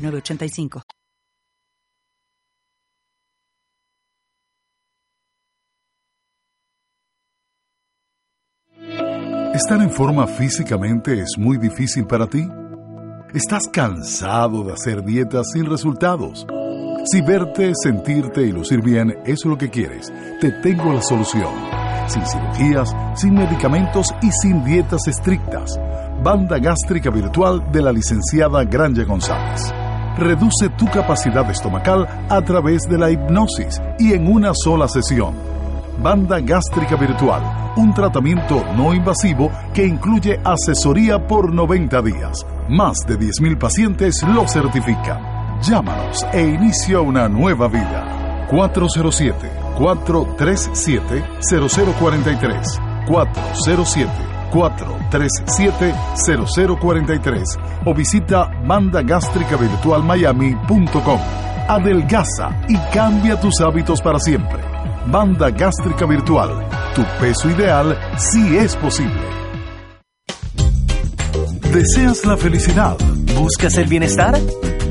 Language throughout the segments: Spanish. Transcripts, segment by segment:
906985. ¿Estar en forma físicamente es muy difícil para ti? ¿Estás cansado de hacer dietas sin resultados? Si verte, sentirte y lucir bien es lo que quieres, te tengo la solución. Sin cirugías, sin medicamentos y sin dietas estrictas. Banda gástrica virtual de la licenciada Granja González. Reduce tu capacidad estomacal a través de la hipnosis y en una sola sesión. Banda gástrica virtual, un tratamiento no invasivo que incluye asesoría por 90 días. Más de 10.000 pacientes lo certifican. Llámanos e inicia una nueva vida. 407-437-0043. 407-437-0043. O visita bandagástricavirtualmiami.com. Adelgaza y cambia tus hábitos para siempre. Banda Gástrica Virtual. Tu peso ideal sí es posible. ¿Deseas la felicidad? ¿Buscas el bienestar?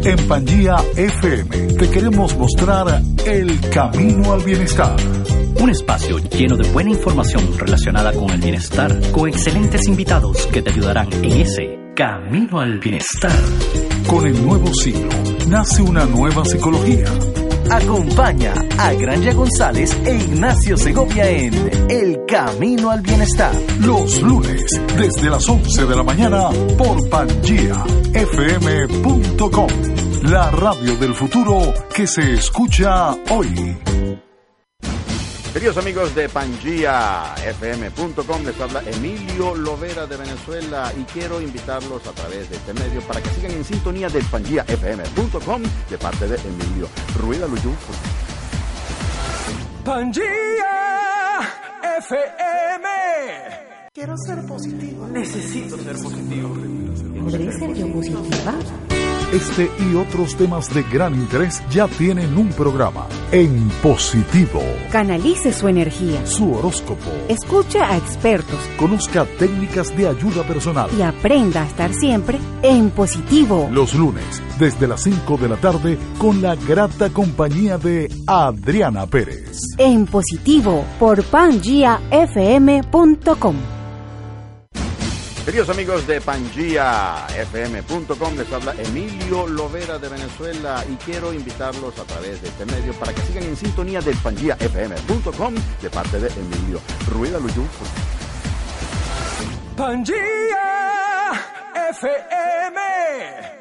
En Pangía FM te queremos mostrar el camino al bienestar. Un espacio lleno de buena información relacionada con el bienestar, con excelentes invitados que te ayudarán en ese camino al bienestar. Con el nuevo siglo nace una nueva psicología. Acompaña a Granja González e Ignacio Segovia en El Camino al Bienestar. Los lunes, desde las 11 de la mañana, por PangiaFM.com. La radio del futuro que se escucha hoy. Queridos amigos de PangiaFM.com, les habla Emilio Lovera de Venezuela y quiero invitarlos a través de este medio para que sigan en sintonía de PangiaFM.com de parte de Emilio Rueda Luyú. Pangía FM. Quiero ser positivo. Necesito ser positivo. ¿Podré ser yo positiva? Este y otros temas de gran interés ya tienen un programa en positivo. Canalice su energía. Su horóscopo. Escucha a expertos. Conozca técnicas de ayuda personal. Y aprenda a estar siempre en positivo. Los lunes, desde las 5 de la tarde, con la grata compañía de Adriana Pérez. En positivo, por pangiafm.com. Queridos amigos de PangiaFM.com, les habla Emilio Lovera de Venezuela y quiero invitarlos a través de este medio para que sigan en sintonía de PangiaFM.com de parte de Emilio Rueda Luyú. Pangía FM.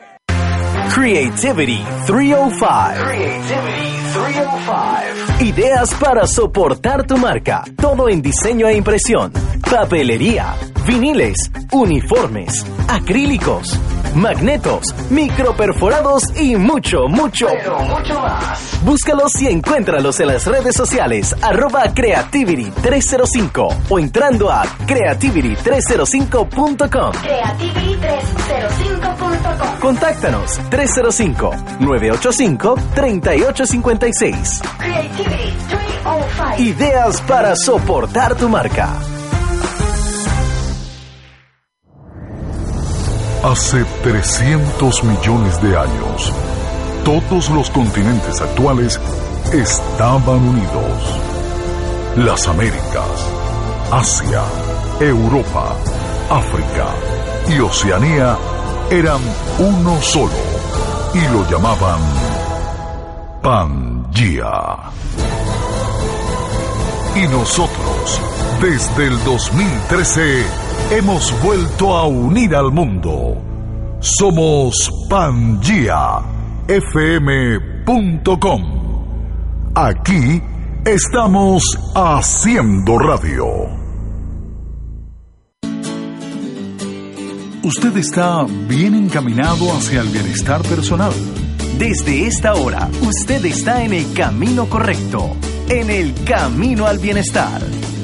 Creativity 305. Creativity 305. Ideas para soportar tu marca. Todo en diseño e impresión. Papelería, viniles, uniformes, acrílicos, magnetos, microperforados y mucho, mucho, Pero mucho más. Búscalos y encuéntralos en las redes sociales arroba creativity305 o entrando a creativity305.com. Creativity305.com. Contáctanos 305-985-3856. Creativity 305. Ideas para soportar tu marca. Hace 300 millones de años, todos los continentes actuales estaban unidos. Las Américas, Asia, Europa, África y Oceanía eran uno solo y lo llamaban Pangea. Y nosotros, desde el 2013, hemos vuelto a unir al mundo. Somos PangeaFM.com. Aquí estamos haciendo radio. Usted está bien encaminado hacia el bienestar personal. Desde esta hora, usted está en el camino correcto, en el camino al bienestar.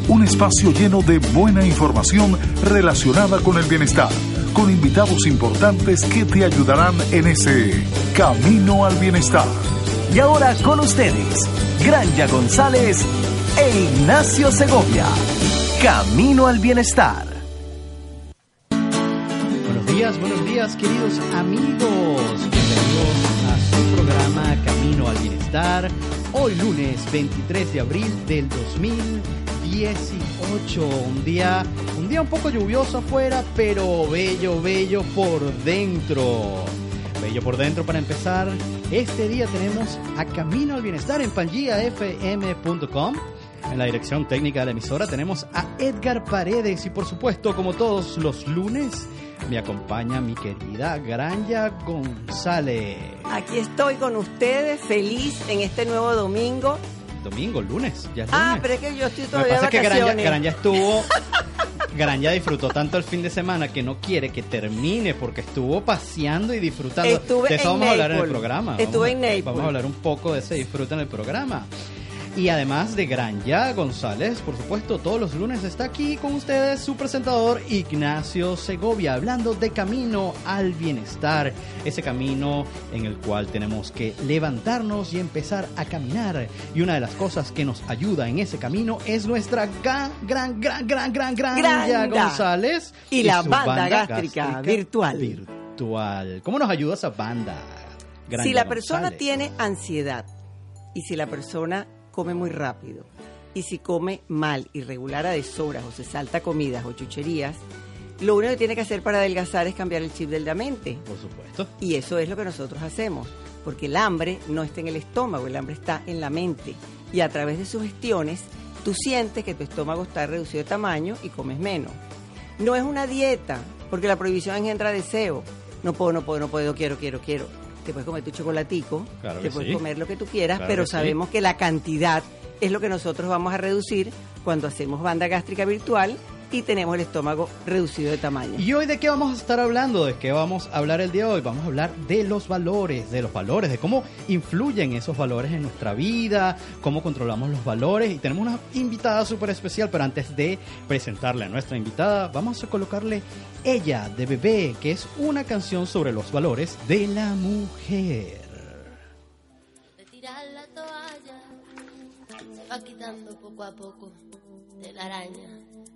Un espacio lleno de buena información relacionada con el bienestar, con invitados importantes que te ayudarán en ese camino al bienestar. Y ahora con ustedes, Granja González e Ignacio Segovia. Camino al bienestar. Días, buenos días, queridos amigos. Bienvenidos a su programa Camino al Bienestar. Hoy lunes 23 de abril del 2018. Un día, un día un poco lluvioso afuera, pero bello, bello por dentro. Bello por dentro para empezar. Este día tenemos a Camino al Bienestar en pangiafm.com. En la dirección técnica de la emisora tenemos a Edgar Paredes y por supuesto, como todos los lunes, me acompaña mi querida Granja González. Aquí estoy con ustedes, feliz en este nuevo domingo. Domingo, lunes, ya es Ah, lunes. pero es que yo estoy Lo que todavía pasa de es que Granja, estuvo... Granja disfrutó tanto el fin de semana que no quiere que termine porque estuvo paseando y disfrutando. Estuve de eso en vamos a hablar en el programa. Estuve Vamos- en Naples. Vamos a hablar un poco de ese disfrute en el programa. Y además de Granja González, por supuesto, todos los lunes está aquí con ustedes su presentador Ignacio Segovia, hablando de camino al bienestar, ese camino en el cual tenemos que levantarnos y empezar a caminar. Y una de las cosas que nos ayuda en ese camino es nuestra gran, gran, gran, gran, gran, gran Granja. González Y la su banda gástrica virtual. virtual. ¿Cómo nos ayuda esa banda? Granja si la persona González? tiene ansiedad y si la persona come muy rápido y si come mal, irregular a deshoras o se salta comidas o chucherías, lo único que tiene que hacer para adelgazar es cambiar el chip de la mente. Por supuesto. Y eso es lo que nosotros hacemos, porque el hambre no está en el estómago, el hambre está en la mente. Y a través de sugestiones, tú sientes que tu estómago está reducido de tamaño y comes menos. No es una dieta, porque la prohibición engendra deseo. No puedo, no puedo, no puedo, quiero, quiero, quiero. Te puedes comer tu chocolatico, Claro te puedes sí. comer lo que tú quieras, Claro pero que sí. sabemos que la cantidad es lo que nosotros vamos a reducir cuando hacemos banda gástrica virtual y tenemos el estómago reducido de tamaño. ¿Y hoy de qué vamos a estar hablando? ¿De qué vamos a hablar el día de hoy? Vamos a hablar de los valores, de los valores, de cómo influyen esos valores en nuestra vida, cómo controlamos los valores. Y tenemos una invitada súper especial, pero antes de presentarle a nuestra invitada, vamos a colocarle Ella de Bebé, que es una canción sobre los valores de la mujer. de tirar la toalla se va quitando poco a poco de la araña.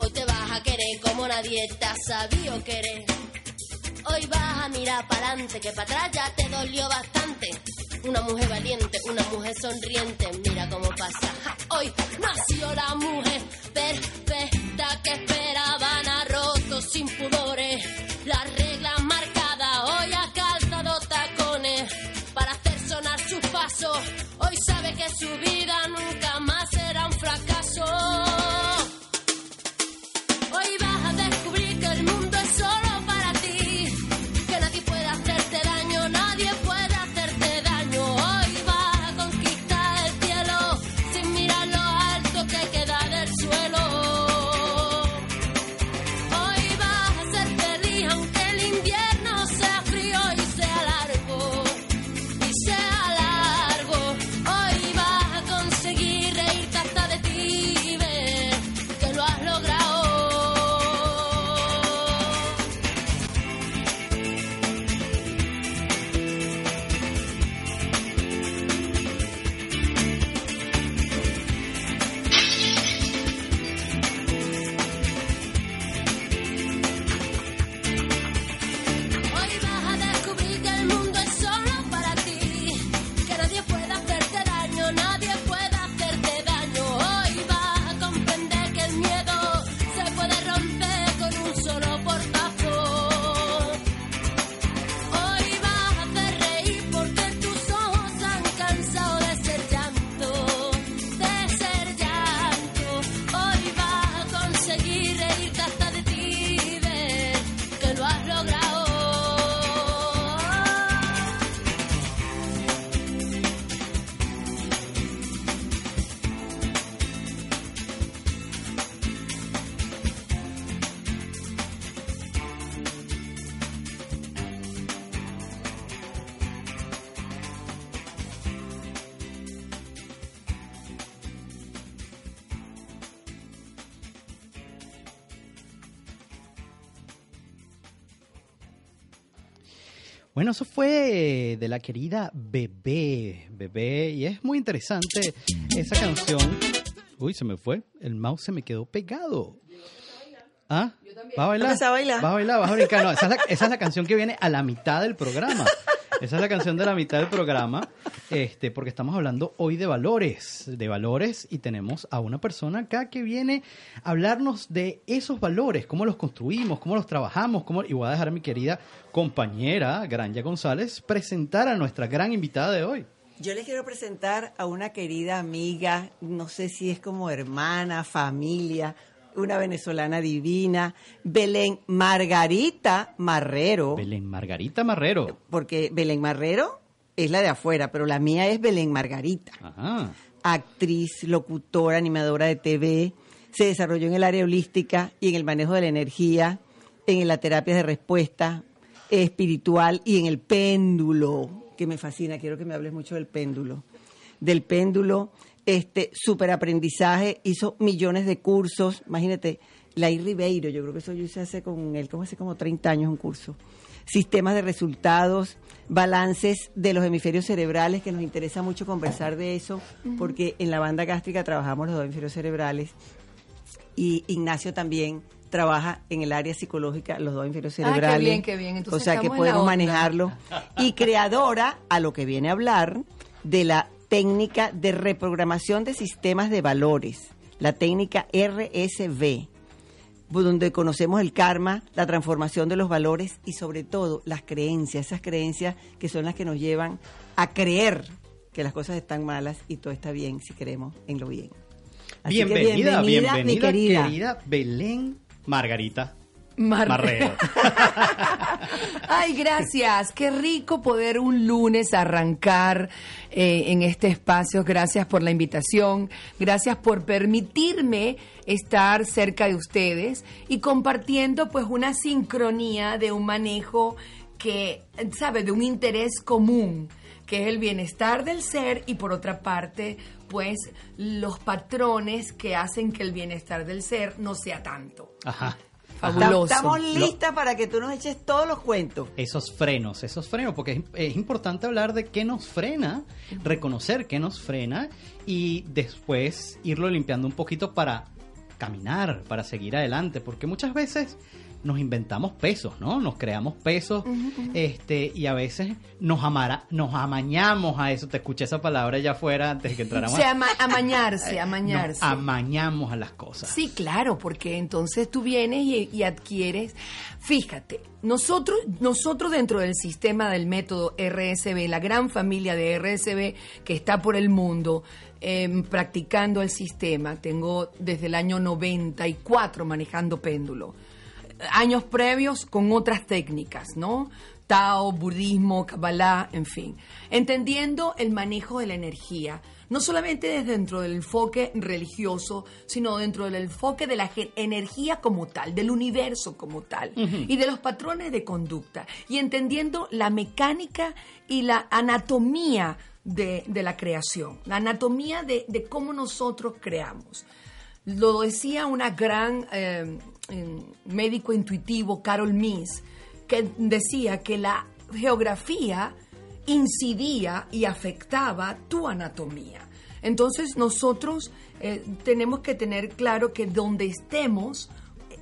Hoy te vas a querer como nadie te ha sabido querer. Hoy vas a mirar para adelante, que para atrás ya te dolió bastante. Una mujer valiente, una mujer sonriente, mira cómo pasa. Hoy nació la mujer perfecta que esperaban a roto sin pudores. Las reglas marcadas, hoy ha calzado tacones para hacer sonar sus pasos. Hoy sabe que su Bueno, eso fue de la querida Bebé, Bebé, y es muy interesante esa canción. Uy, se me fue, el mouse se me quedó pegado. ¿Ah? ¿Va a bailar? ¿Vas a bailar? ¿Va a bailar? ¿Vas a brincar? No, esa es, la, esa es la canción que viene a la mitad del programa. Esa es la canción de la mitad del programa, este, porque estamos hablando hoy de valores, de valores, y tenemos a una persona acá que viene a hablarnos de esos valores, cómo los construimos, cómo los trabajamos, cómo, y voy a dejar a mi querida compañera Granja González presentar a nuestra gran invitada de hoy. Yo les quiero presentar a una querida amiga, no sé si es como hermana, familia, una venezolana divina, Belén Margarita Marrero. Belén Margarita Marrero. Porque Belén Marrero es la de afuera, pero la mía es Belén Margarita. Ajá. Actriz, locutora, animadora de TV. Se desarrolló en el área holística y en el manejo de la energía, en la terapia de respuesta espiritual y en el péndulo, que me fascina. Quiero que me hables mucho del péndulo. Del péndulo este super aprendizaje, hizo millones de cursos, imagínate, Lai Ribeiro, yo creo que eso yo hice hace con él, como hace como 30 años un curso. Sistemas de resultados, balances de los hemisferios cerebrales, que nos interesa mucho conversar de eso, porque en la banda gástrica trabajamos los dos hemisferios cerebrales y Ignacio también trabaja en el área psicológica los dos hemisferios cerebrales. Ah, qué bien, qué bien. Entonces o sea que podemos manejarlo. Y creadora, a lo que viene a hablar, de la técnica de reprogramación de sistemas de valores, la técnica RSV, donde conocemos el karma, la transformación de los valores y sobre todo las creencias, esas creencias que son las que nos llevan a creer que las cosas están malas y todo está bien si creemos en lo bien. Así que bienvenida, bienvenida, mi querida. querida Belén Margarita Mar- Marrero. Ay, gracias. Qué rico poder un lunes arrancar eh, en este espacio. Gracias por la invitación. Gracias por permitirme estar cerca de ustedes y compartiendo pues una sincronía de un manejo que, sabe, de un interés común que es el bienestar del ser y por otra parte, pues los patrones que hacen que el bienestar del ser no sea tanto. Ajá. Fabuloso. Estamos Lo- listas para que tú nos eches todos los cuentos. Esos frenos, esos frenos, porque es, es importante hablar de qué nos frena, reconocer qué nos frena y después irlo limpiando un poquito para caminar, para seguir adelante, porque muchas veces nos inventamos pesos, ¿no? Nos creamos pesos, este, y a veces nos amara, nos amañamos a eso. Te escuché esa palabra allá afuera antes de que entráramos. O sea, ama- amañarse, amañarse. Nos amañamos a las cosas. Sí, claro, porque entonces tú vienes y, y adquieres. Fíjate, nosotros, nosotros dentro del sistema del método RSB, la gran familia de RSB que está por el mundo em, practicando el sistema, tengo desde el año 94 manejando péndulo. Años previos con otras técnicas, ¿no? Tao, budismo, Kabbalah, en fin. Entendiendo el manejo de la energía, no solamente desde dentro del enfoque religioso, sino dentro del enfoque de la energía como tal, del universo como tal, y de los patrones de conducta, y entendiendo la mecánica y la anatomía de, de la creación, la anatomía de, de cómo nosotros creamos. Lo decía una gran eh, médico intuitivo, Carol Miss, que decía que la geografía incidía y afectaba tu anatomía. Entonces nosotros eh, tenemos que tener claro que donde estemos,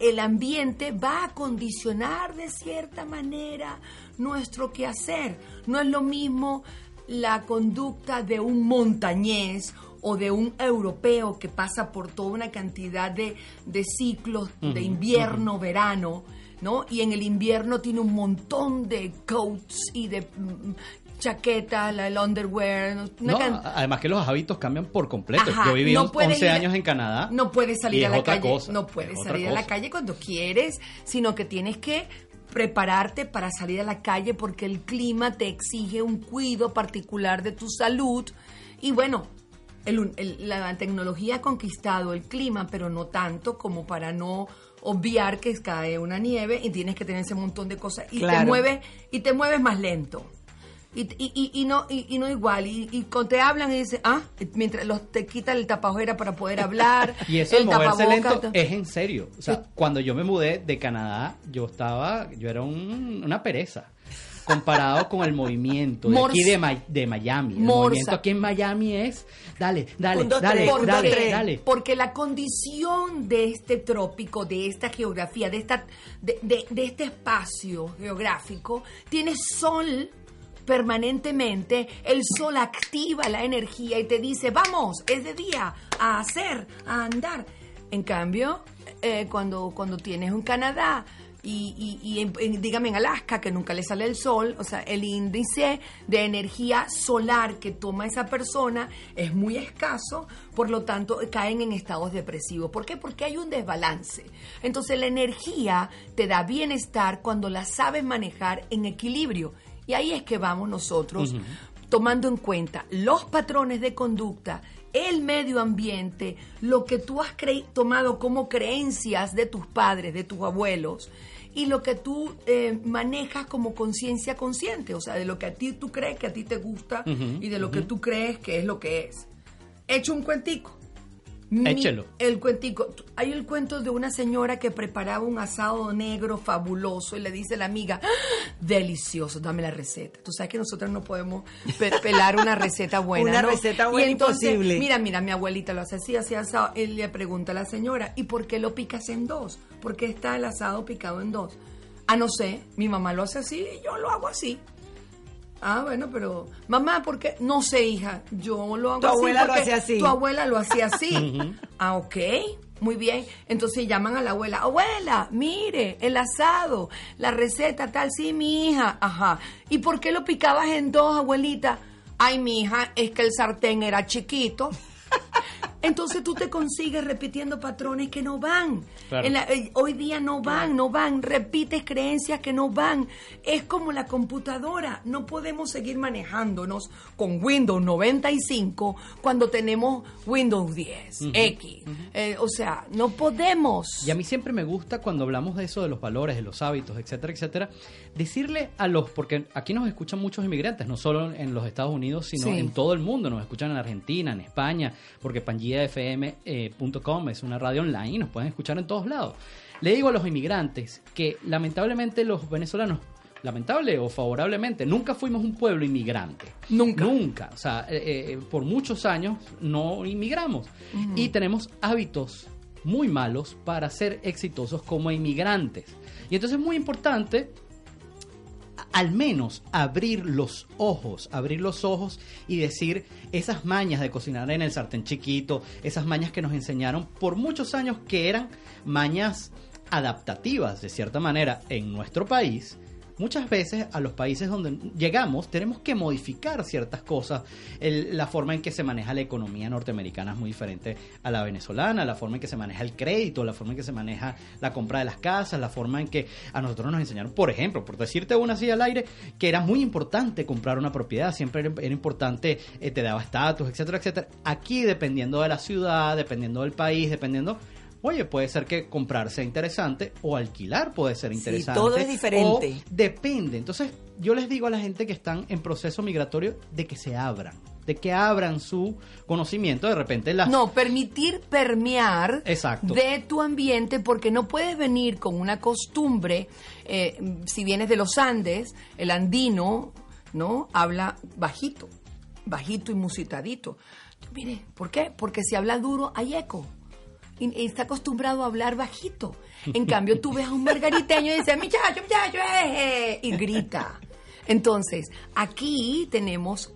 el ambiente va a condicionar de cierta manera nuestro quehacer. No es lo mismo la conducta de un montañés o de un europeo que pasa por toda una cantidad de, de ciclos de Ujú, invierno, verano, ¿no? Y en el invierno tiene un montón de coats y de mm, chaquetas, la, el underwear, No, además que los hábitos cambian por completo. Ajá, Yo viví no on- puedes 11 ir- años en Canadá. No puedes salir a la otra calle. cosa, no puedes salir a la calle cuando quieres, sino que tienes que prepararte para salir a la calle porque el clima te exige un cuidado particular de tu salud. Y bueno, el el- la tecnología ha conquistado el clima, pero no tanto como para no obviar que cae una nieve y tienes que tener ese montón de cosas y te mueves y te mueves más lento. Y, y, y- y no y, y no igual y, y cuando te hablan y dicen ah mientras los te quitan el tapajera para poder hablar Y eso el moverse lento es en serio. O sea, cuando yo me mudé de Canadá, yo estaba, yo era un- una pereza. Comparado con el movimiento de aquí de, Ma- de Miami. El Morsa. movimiento aquí en Miami es, dale, dale, Un, dos, dale, tres, dale, dale. Porque la condición de este trópico, de esta geografía, de, esta, de, de- de este espacio geográfico, tiene sol permanentemente, el sol activa la energía y te dice, vamos, es de día, a hacer, a andar. En cambio, eh, cuando, cuando tienes un Canadá y, y- y en- en- dígame en Alaska que nunca le sale el sol, o sea, el índice de energía solar que toma esa persona es muy escaso, por lo tanto caen en estados depresivos. ¿Por qué? Porque hay un desbalance. Entonces la energía te da bienestar cuando la sabes manejar en equilibrio. Y ahí es que vamos nosotros tomando en cuenta los patrones de conducta, el medio ambiente, lo que tú has tomado como creencias de tus padres, de tus abuelos, y lo que tú eh, manejas como conciencia consciente, o sea, de lo que a ti tú crees que a ti te gusta y de lo que tú crees que es lo que es. Hecho un cuentico. Mi- Échelo. El cuentico. Hay el cuento de una señora que preparaba un asado negro fabuloso y le dice a la amiga, ¡Ah! delicioso, dame la receta. Tú sabes que nosotros no podemos pe- pelar una receta buena. Una ¿no? receta buena y entonces, imposible. Mira, mira, mi abuelita lo hace así, así asado. Él le pregunta a la señora, ¿y por qué lo picas en dos? ¿Por qué está el asado picado en dos? Ah, no sé, mi mamá lo hace así y yo lo hago así. Ah, bueno, pero mamá, ¿por qué? No sé, hija, yo lo hago Tu así. abuela lo hacía así. Tu abuela lo hacía así. Ah, ok, muy bien. Entonces llaman a la abuela, abuela, mire, el asado, la receta tal, sí, mi hija. Ajá. ¿Y por qué lo picabas en dos, abuelita? Ay, mi hija, es que el sartén era chiquito. Entonces tú te consigues repitiendo patrones que no van. Claro. En la- eh, hoy día no van, no van. Repites creencias que no van. Es como la computadora. No podemos seguir manejándonos con Windows 95 cuando tenemos Windows 10, Ujú, X. Eh, o sea, no podemos. Y a mí siempre me gusta cuando hablamos de eso, de los valores, de los hábitos, etcétera, etcétera, decirle a los, porque aquí nos escuchan muchos inmigrantes, no solo en los Estados Unidos, sino Sí. en todo el mundo, nos escuchan en Argentina, en España, porque pangiafm.com es una radio online y nos pueden escuchar en todos lados. Le digo a los inmigrantes que lamentablemente los venezolanos lamentable o favorablemente, nunca fuimos un pueblo inmigrante. Nunca. Nunca. O sea, eh, eh, por muchos años no inmigramos. Y tenemos hábitos muy malos para ser exitosos como inmigrantes. Y entonces es muy importante al menos abrir los ojos, abrir los ojos y decir esas mañas de cocinar en el sartén chiquito, esas mañas que nos enseñaron por muchos años que eran mañas adaptativas de cierta manera en nuestro país. Muchas veces a los países donde llegamos tenemos que modificar ciertas cosas. La forma en que se maneja la economía norteamericana es muy diferente a la venezolana, la forma en que se maneja el crédito, la forma en que se maneja la compra de las casas, la forma en que a nosotros nos enseñaron, por ejemplo, por decirte una así al aire, que era muy importante comprar una propiedad, siempre era, era importante, eh, te daba estatus, etcétera, etcétera. Aquí, dependiendo de la ciudad, dependiendo del país, dependiendo... Oye, puede ser que comprar sea interesante o alquilar puede ser interesante. todo es diferente. o depende. Entonces, yo les digo a la gente que están en proceso migratorio de que se abran, de que abran su conocimiento. De repente, las No, permitir permear Exacto. de tu ambiente porque no puedes venir con una costumbre, eh, si vienes de los Andes, el andino, ¿no? Habla bajito, bajito y musitadito. Mire, ¿por qué? Porque si habla duro hay eco. Está acostumbrado a hablar bajito. En cambio, tú ves a un margariteño y dices, muchacho, muchacho, eh", y grita. Entonces, aquí tenemos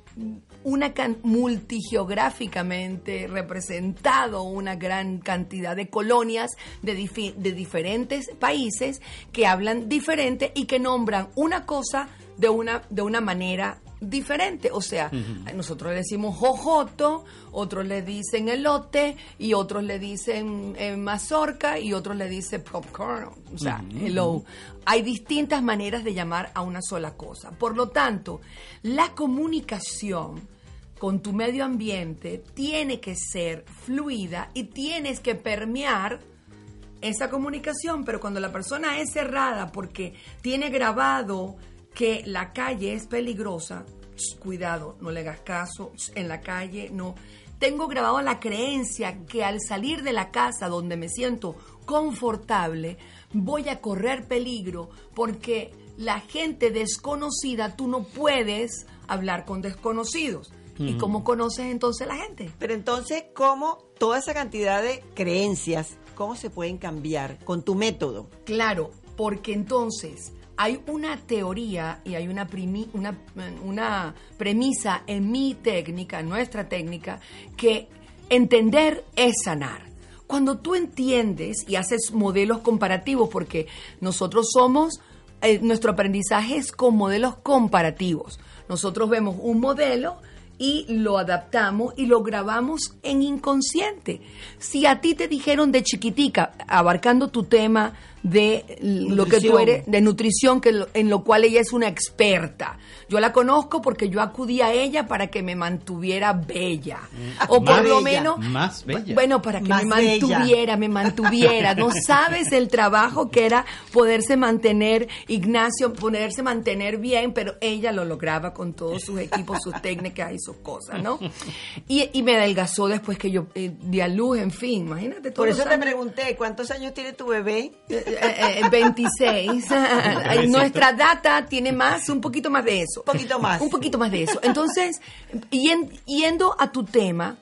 una multigeográficamente representado una gran cantidad de colonias de, de diferentes países que hablan diferente y que nombran una cosa de una, de una manera diferente. O sea, nosotros le decimos jojoto, otros le dicen elote y otros le dicen eh, mazorca y otros le dicen popcorn. O sea, Ujú. hello. Hay distintas maneras de llamar a una sola cosa. Por lo tanto, la comunicación con tu medio ambiente tiene que ser fluida y tienes que permear esa comunicación, pero cuando la persona es cerrada porque tiene grabado que la calle es peligrosa, cuidado, no le hagas caso, en la calle no. Tengo grabado la creencia que al salir de la casa donde me siento confortable, voy a correr peligro porque la gente desconocida, tú no puedes hablar con desconocidos. ¿Y cómo conoces entonces a la gente? Pero entonces, ¿cómo toda esa cantidad de creencias, cómo se pueden cambiar con tu método? Claro, porque entonces hay una teoría y hay una, una premisa en mi técnica, en nuestra técnica, que entender es sanar. Cuando tú entiendes y haces modelos comparativos, porque nosotros somos, eh, nuestro aprendizaje es con modelos comparativos. Nosotros vemos un modelo y lo adaptamos y lo grabamos en inconsciente. Si a ti te dijeron de chiquitica, abarcando tu tema de lo que tú Nutrición. eres, de nutrición, que lo- en lo cual ella es una experta. Yo la conozco porque yo acudí a ella para que me mantuviera bella. O por lo menos Más bella. bueno, para que Más me bella. mantuviera, me mantuviera. No sabes el trabajo que era poderse mantener, Ignacio, poderse mantener bien, pero ella lo lograba con todos sus equipos, sus técnicas y sus cosas, ¿no? Y, y me adelgazó después que yo eh, di a luz, en fin, imagínate. Por todos eso te pregunté, ¿cuántos años tiene tu bebé? Eh, eh, 26. Ay, Nuestra data tiene más, un poquito más de eso. Un poquito más. Un poquito más de eso. Entonces, yen- yendo a tu tema,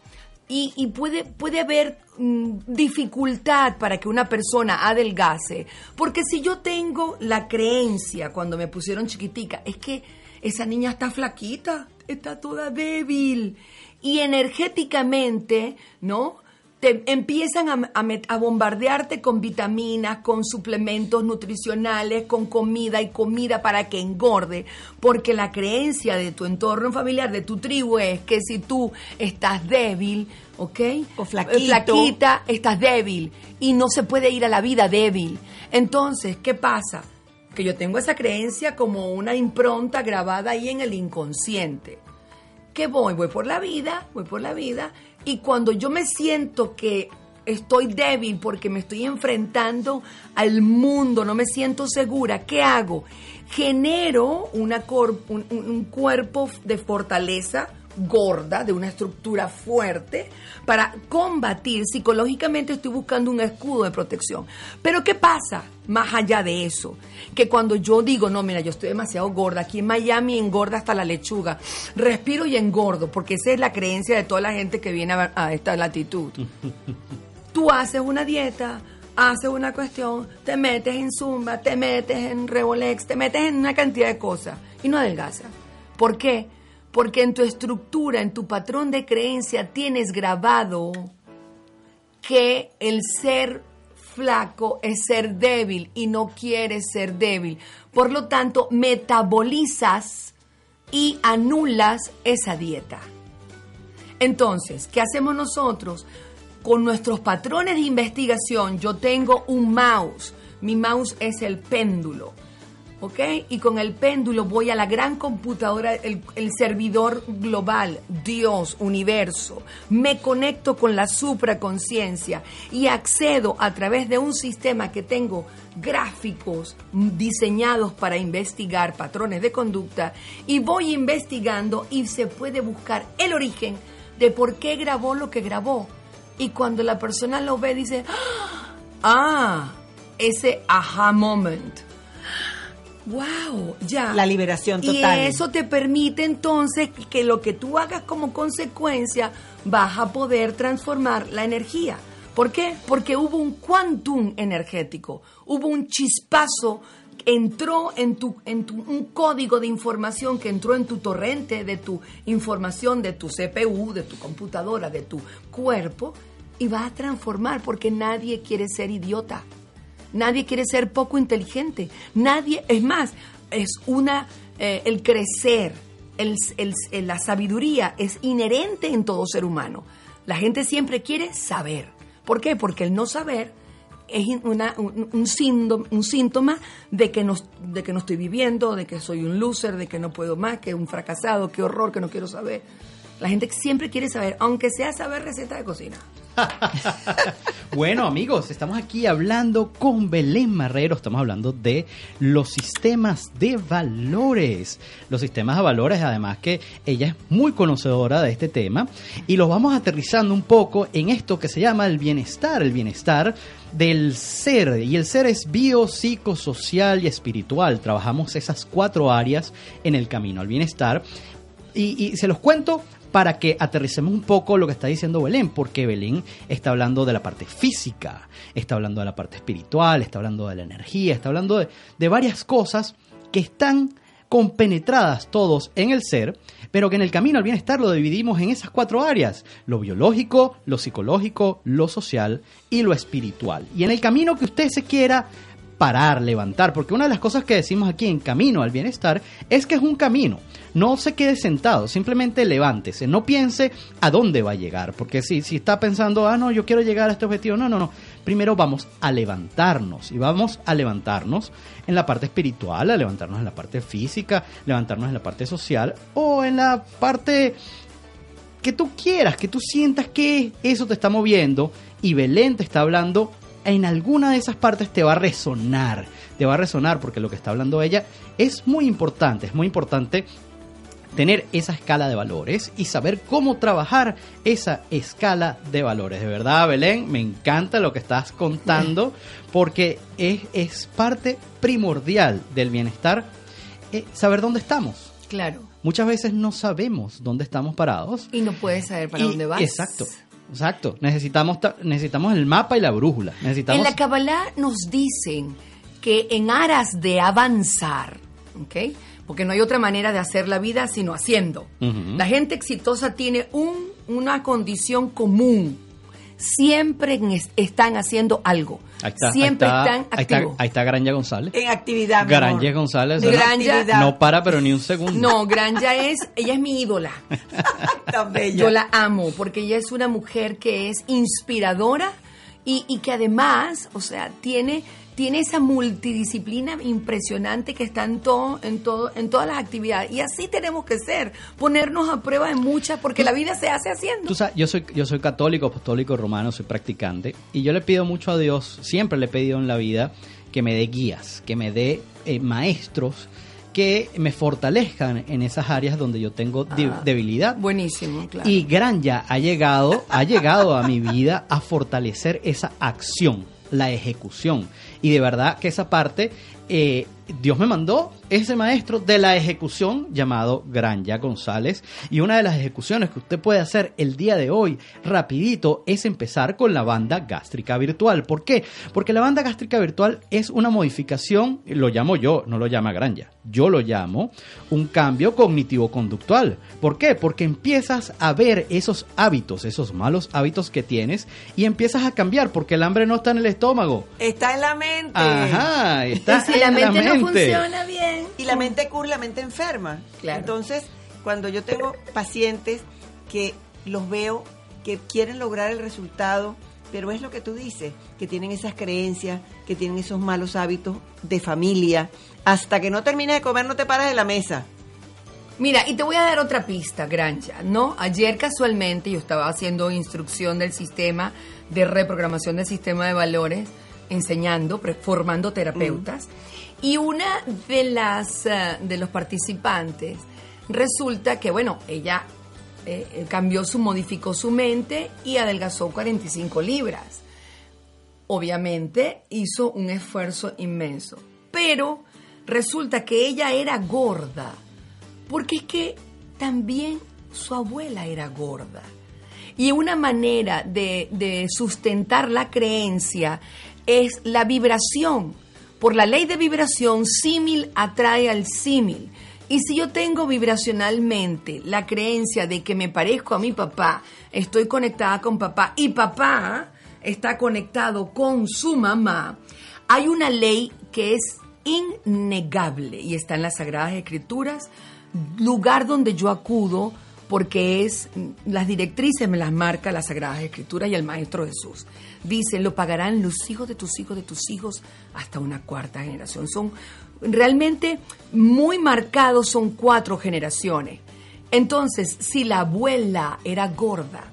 y, y puede, puede haber mm, dificultad para que una persona adelgace, porque si yo tengo la creencia cuando me pusieron chiquitica, es que esa niña está flaquita, está toda débil, y energéticamente, ¿no? Te empiezan a, a met- a bombardearte con vitaminas, con suplementos nutricionales, con comida y comida para que engorde, porque la creencia de tu entorno familiar, de tu tribu es que si tú estás débil, ¿ok? O flaquito. Eh, Flaquita, estás débil y no se puede ir a la vida débil. Entonces, ¿qué pasa? Que yo tengo esa creencia como una impronta grabada ahí en el inconsciente que voy, voy por la vida, voy por la vida, y cuando yo me siento que estoy débil porque me estoy enfrentando al mundo, no me siento segura, ¿qué hago? Genero una un cuerpo de fortaleza gorda, de una estructura fuerte, para combatir. Psicológicamente estoy buscando un escudo de protección. Pero ¿qué pasa más allá de eso? Que cuando yo digo, no, mira, yo estoy demasiado gorda, aquí en Miami engorda hasta la lechuga, respiro y engordo, porque esa es la creencia de toda la gente que viene a, esta latitud. Tú haces una dieta, haces una cuestión, te metes en zumba, te metes en Revolex, te metes en una cantidad de cosas y no adelgazas. ¿Por qué? Porque en tu estructura, en tu patrón de creencia tienes grabado que el ser flaco es ser débil y no quieres ser débil. Por lo tanto, metabolizas y anulas esa dieta. Entonces, ¿qué hacemos nosotros? Con nuestros patrones de investigación, yo tengo un mouse. Mi mouse es el péndulo. ¿Ok? Y con el péndulo voy a la gran computadora, el, el servidor global, Dios, universo. Me conecto con la supraconciencia y accedo a través de un sistema que tengo gráficos diseñados para investigar patrones de conducta y voy investigando y se puede buscar el origen de por qué grabó lo que grabó. Y cuando la persona lo ve dice, ah, ese aha moment. Wow, ya. La liberación total. Y eso te permite entonces que lo que tú hagas como consecuencia vas a poder transformar la energía. ¿Por qué? Porque hubo un quantum energético, hubo un chispazo, entró en tu, en tu, un código de información que entró en tu torrente de tu información, de tu CPU, de tu computadora, de tu cuerpo, y va a transformar porque nadie quiere ser idiota. Nadie quiere ser poco inteligente. Nadie, es más, es una, eh, el crecer, el, el- la sabiduría es inherente en todo ser humano. La gente siempre quiere saber. ¿Por qué? Porque el no saber es una- un, síndom- un síntoma de que, no, de que no estoy viviendo, de que soy un loser, de que no puedo más, que un fracasado, qué horror, que no quiero saber. La gente siempre quiere saber, aunque sea saber receta de cocina. Bueno, amigos, estamos aquí hablando con Belén Marrero. Estamos hablando de los sistemas de valores. Los sistemas de valores, además que ella es muy conocedora de este tema. Y los vamos aterrizando un poco en esto que se llama el bienestar. El bienestar del ser. Y el ser es bio, psicosocial y espiritual. Trabajamos esas cuatro áreas en el camino al bienestar. Y, y se los cuento para que aterricemos un poco lo que está diciendo Belén, porque Belén está hablando de la parte física, está hablando de la parte espiritual, está hablando de la energía, está hablando de, de varias cosas que están compenetradas todos en el ser, pero que en el camino al bienestar lo dividimos en esas cuatro áreas, lo biológico, lo psicológico, lo social y lo espiritual. Y en el camino que usted se quiera parar, levantar, porque una de las cosas que decimos aquí en Camino al Bienestar es que es un camino. No se quede sentado, simplemente levántese, no piense a dónde va a llegar, porque si, si está pensando, ah, no, yo quiero llegar a este objetivo, no, no, no. Primero vamos a levantarnos y vamos a levantarnos en la parte espiritual, a levantarnos en la parte física, levantarnos en la parte social o en la parte que tú quieras, que tú sientas que eso te está moviendo y Belén te está hablando en alguna de esas partes te va a resonar, te va a resonar porque lo que está hablando ella es muy importante, es muy importante tener esa escala de valores y saber cómo trabajar esa escala de valores. De verdad, Belén, me encanta lo que estás contando porque es, es parte primordial del bienestar eh, saber dónde estamos. Claro. Muchas veces no sabemos dónde estamos parados. Y no puedes saber para Y- dónde vas. Exacto. Exacto, necesitamos, ta- necesitamos el mapa y la brújula. Necesitamos En la Kabbalah nos dicen que en aras de avanzar, ¿ok? Porque no hay otra manera de hacer la vida sino haciendo. La gente exitosa tiene un, una condición común. Siempre están haciendo algo. Ahí está, Siempre ahí está, están ahí está, activos. ahí está Granja González. En actividad. mi Granja amor. González. Granja- no para pero ni un segundo. No, Granja es, ella es mi ídola. Tan bella. Yo la amo porque ella es una mujer que es inspiradora y, y que además, o sea, tiene, tiene esa multidisciplina impresionante que está en todo, en todo, en todas las actividades. Y así tenemos que ser, ponernos a prueba en muchas, porque la vida se hace haciendo. Tú sabes, yo soy, yo soy católico, apostólico, romano, soy practicante y yo le pido mucho a Dios, siempre le he pedido en la vida que me dé guías, que me dé eh, maestros que me fortalezcan en esas áreas donde yo tengo Ah, debilidad. Buenísimo, claro. Y Granja ha llegado, ha llegado a mi vida a fortalecer esa acción, la ejecución. Y de verdad que esa parte, eh, Dios me mandó ese maestro de la ejecución llamado Granja González. Y una de las ejecuciones que usted puede hacer el día de hoy, rapidito, es empezar con la banda gástrica virtual. ¿Por qué? Porque la banda gástrica virtual es una modificación, lo llamo yo, no lo llama Granja. Yo lo llamo un cambio cognitivo-conductual. ¿Por qué? Porque empiezas a ver esos hábitos, esos malos hábitos que tienes y empiezas a cambiar porque el hambre no está en el estómago. Está en la mente. Ajá, está Y si la en mente no funciona bien. Y la mente cura, la mente enferma. Claro. Entonces, cuando yo tengo pacientes que los veo que quieren lograr el resultado, pero es lo que tú dices, que tienen esas creencias, que tienen esos malos hábitos de familia, hasta que no termines de comer no te paras de la mesa. Mira, y te voy a dar otra pista, Grancha, ¿no? Ayer casualmente yo estaba haciendo instrucción del sistema de reprogramación del sistema de valores, enseñando, formando terapeutas, y una de las eh, de los participantes resulta que, bueno, ella eh, eh, cambió su, modificó su mente y adelgazó 45 libras. Obviamente hizo un esfuerzo inmenso, pero resulta que ella era gorda. Porque es que también su abuela era gorda. Y una manera de, de sustentar la creencia es la vibración. Por la ley de vibración, símil atrae al símil. Y si yo tengo vibracionalmente la creencia de que me parezco a mi papá, estoy conectada con papá y papá está conectado con su mamá, hay una ley que es innegable y está en las Sagradas Escrituras, lugar donde yo acudo porque es las directrices me las marca las Sagradas Escrituras y el Maestro Jesús. Dice, lo pagarán los hijos de tus hijos de tus hijos hasta una cuarta generación. Son realmente muy marcados, son cuatro generaciones. Entonces, si la abuela era gorda,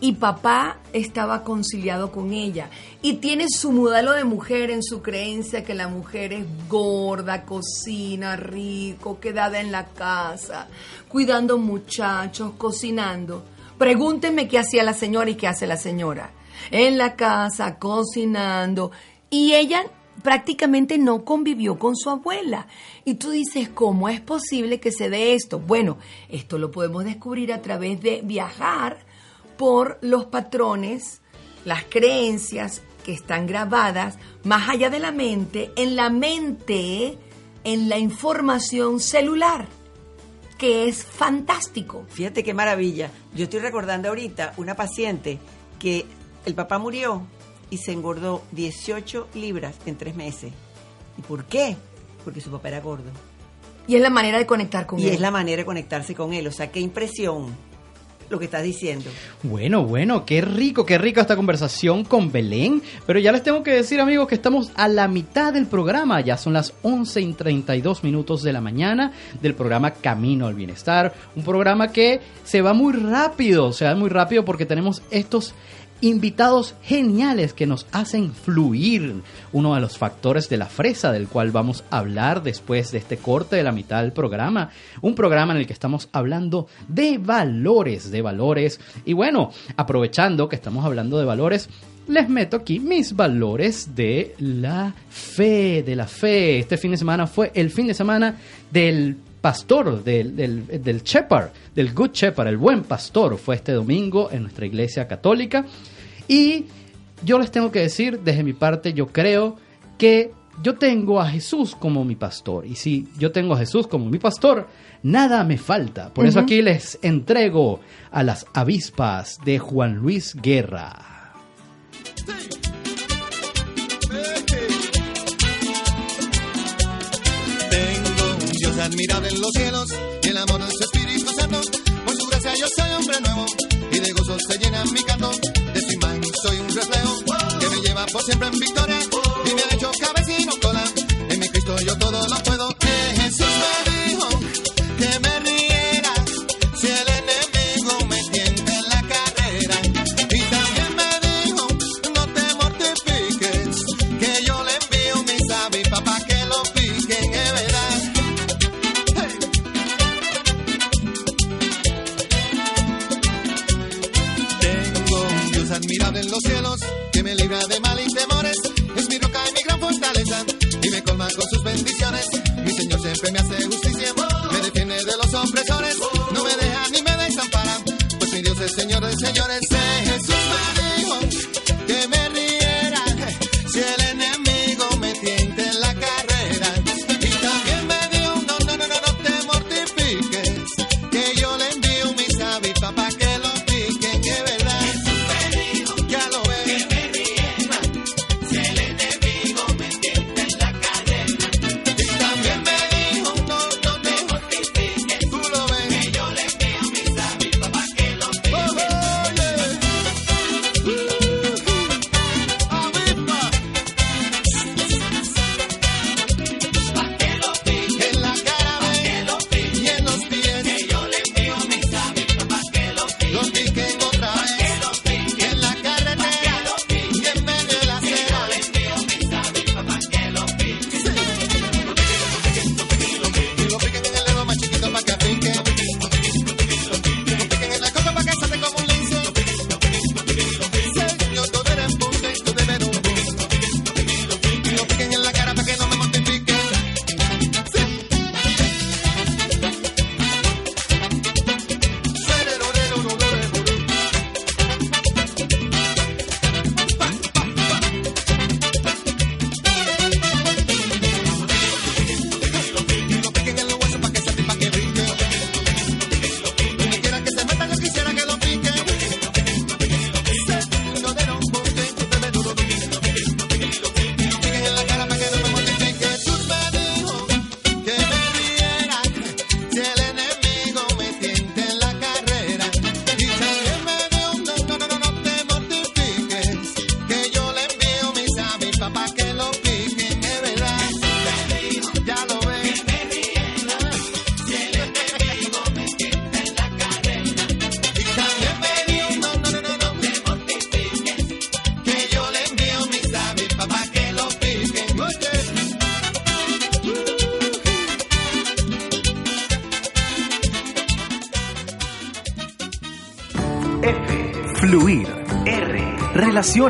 y papá estaba conciliado con ella y tiene su modelo de mujer en su creencia que la mujer es gorda, cocina rico, quedada en la casa, cuidando muchachos, cocinando. Pregúntenme qué hacía la señora y qué hace la señora. En la casa, cocinando, y ella prácticamente no convivió con su abuela. Y tú dices, ¿cómo es posible que se dé esto? Bueno, esto lo podemos descubrir a través de viajar por los patrones, las creencias que están grabadas más allá de la mente, en la mente, en la información celular, que es fantástico. Fíjate qué maravilla. Yo estoy recordando ahorita una paciente que el papá murió y se engordó 18 libras en tres meses. ¿Y por qué? Porque su papá era gordo. Y es la manera de conectar con y él. Y es la manera de conectarse con él. O sea, qué impresión lo que estás diciendo. Bueno, bueno, qué rico, qué rico esta conversación con Belén. Pero ya les tengo que decir, amigos, que estamos a la mitad del programa. Ya son las 11 y 32 minutos de la mañana del programa Camino al Bienestar. Un programa que se va muy rápido, se va muy rápido porque tenemos estos invitados geniales que nos hacen fluir uno de los factores de la fresa del cual vamos a hablar después de este corte de la mitad del programa. Un programa en el que estamos hablando de valores, de valores. Y bueno, aprovechando que estamos hablando de valores, les meto aquí mis valores de la fe, de la fe. Este fin de semana fue el fin de semana del pastor, del, del, del shepherd, del good shepherd, el buen pastor, fue este domingo en nuestra iglesia católica. Y yo les tengo que decir, desde mi parte, yo creo que yo tengo a Jesús como mi pastor. Y si yo tengo a Jesús como mi pastor, nada me falta. Por uh -huh. eso aquí les entrego a las avispas de Juan Luis Guerra. Admirable en los cielos y el amor de su Espíritu Santo. Por su gracia yo soy hombre nuevo y de gozo se llena mi canto. De su imagen soy un reflejo que me lleva por siempre en victoria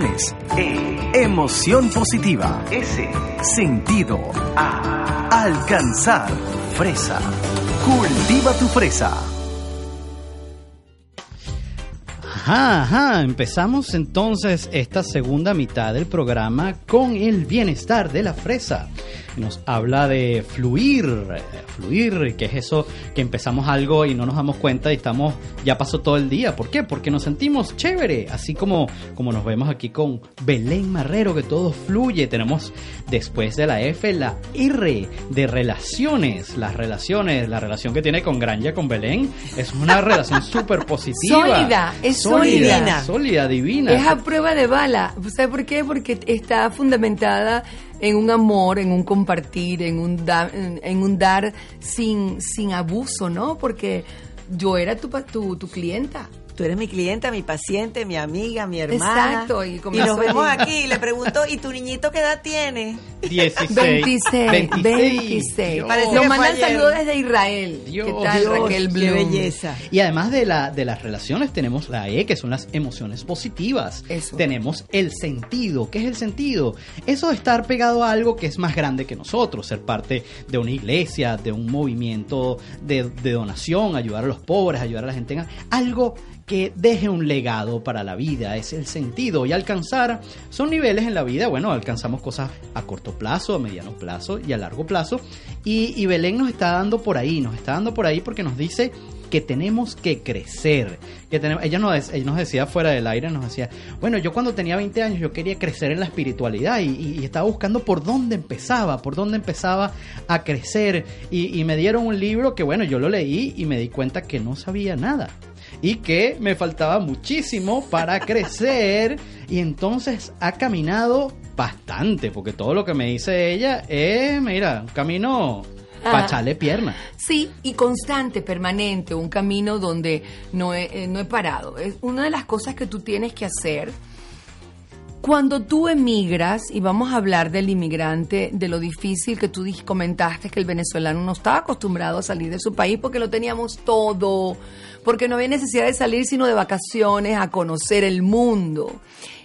Relaciones. E. Emoción positiva. S. Sentido. A. Alcanzar. Fresa. Cultiva tu fresa. Ajá, ajá, empezamos entonces esta segunda mitad del programa con el bienestar de la fresa. Nos habla de fluir, fluir, que es eso que empezamos algo y no nos damos cuenta y estamos, ya pasó todo el día. ¿Por qué? Porque nos sentimos chévere, así como, como nos vemos aquí con Belén Marrero, que todo fluye. Tenemos después de la F la R de relaciones, las relaciones, la relación que tiene con Granja, con Belén, es una relación súper positiva. Sólida, es sólida. sólida. Sólida, divina. Es a prueba de bala. ¿Sabes por qué? Porque está fundamentada en un amor, en un compartir, en un, da- en, en un dar sin, sin abuso, ¿no? Porque yo era tu, tu, tu clienta. Tú eres mi clienta, mi paciente, mi amiga, mi hermana. Exacto, y Y, nos vemos aquí y le pregunto, ¿y tu niñito qué edad tiene? 16. 26, 26. Parece Nos que mandan saludos desde Israel. Dios, ¿Qué tal, Dios, Raquel qué belleza. Y además de, la, de las relaciones tenemos la E, que son las emociones positivas. Eso. Tenemos el sentido. ¿Qué es el sentido? Eso de estar pegado a algo que es más grande que nosotros, ser parte de una iglesia, de un movimiento de, de donación, ayudar a los pobres, ayudar a la gente. en- Algo que deje un legado para la vida, es el sentido. Y alcanzar, son niveles en la vida, bueno, alcanzamos cosas a corto plazo, a mediano plazo y a largo plazo. Y, Belén nos está dando por ahí, nos está dando por ahí porque nos dice que tenemos que crecer. Que tenemos, ella, nos, ella nos decía fuera del aire, nos decía, bueno, yo cuando tenía 20 años yo quería crecer en la espiritualidad y, estaba buscando por dónde empezaba, por dónde empezaba a crecer. Y me dieron un libro que, bueno, yo lo leí y me di cuenta que no sabía nada. Y que me faltaba muchísimo para crecer. Y entonces ha caminado bastante, porque todo lo que me dice ella es, mira, un camino para Ah. echarle pierna. Sí, y constante, permanente, un camino donde no he, eh, no he parado. Es una de las cosas que tú tienes que hacer cuando tú emigras, y vamos a hablar del inmigrante, de lo difícil que tú comentaste que el venezolano no estaba acostumbrado a salir de su país porque lo teníamos todo, porque no había necesidad de salir sino de vacaciones, a conocer el mundo.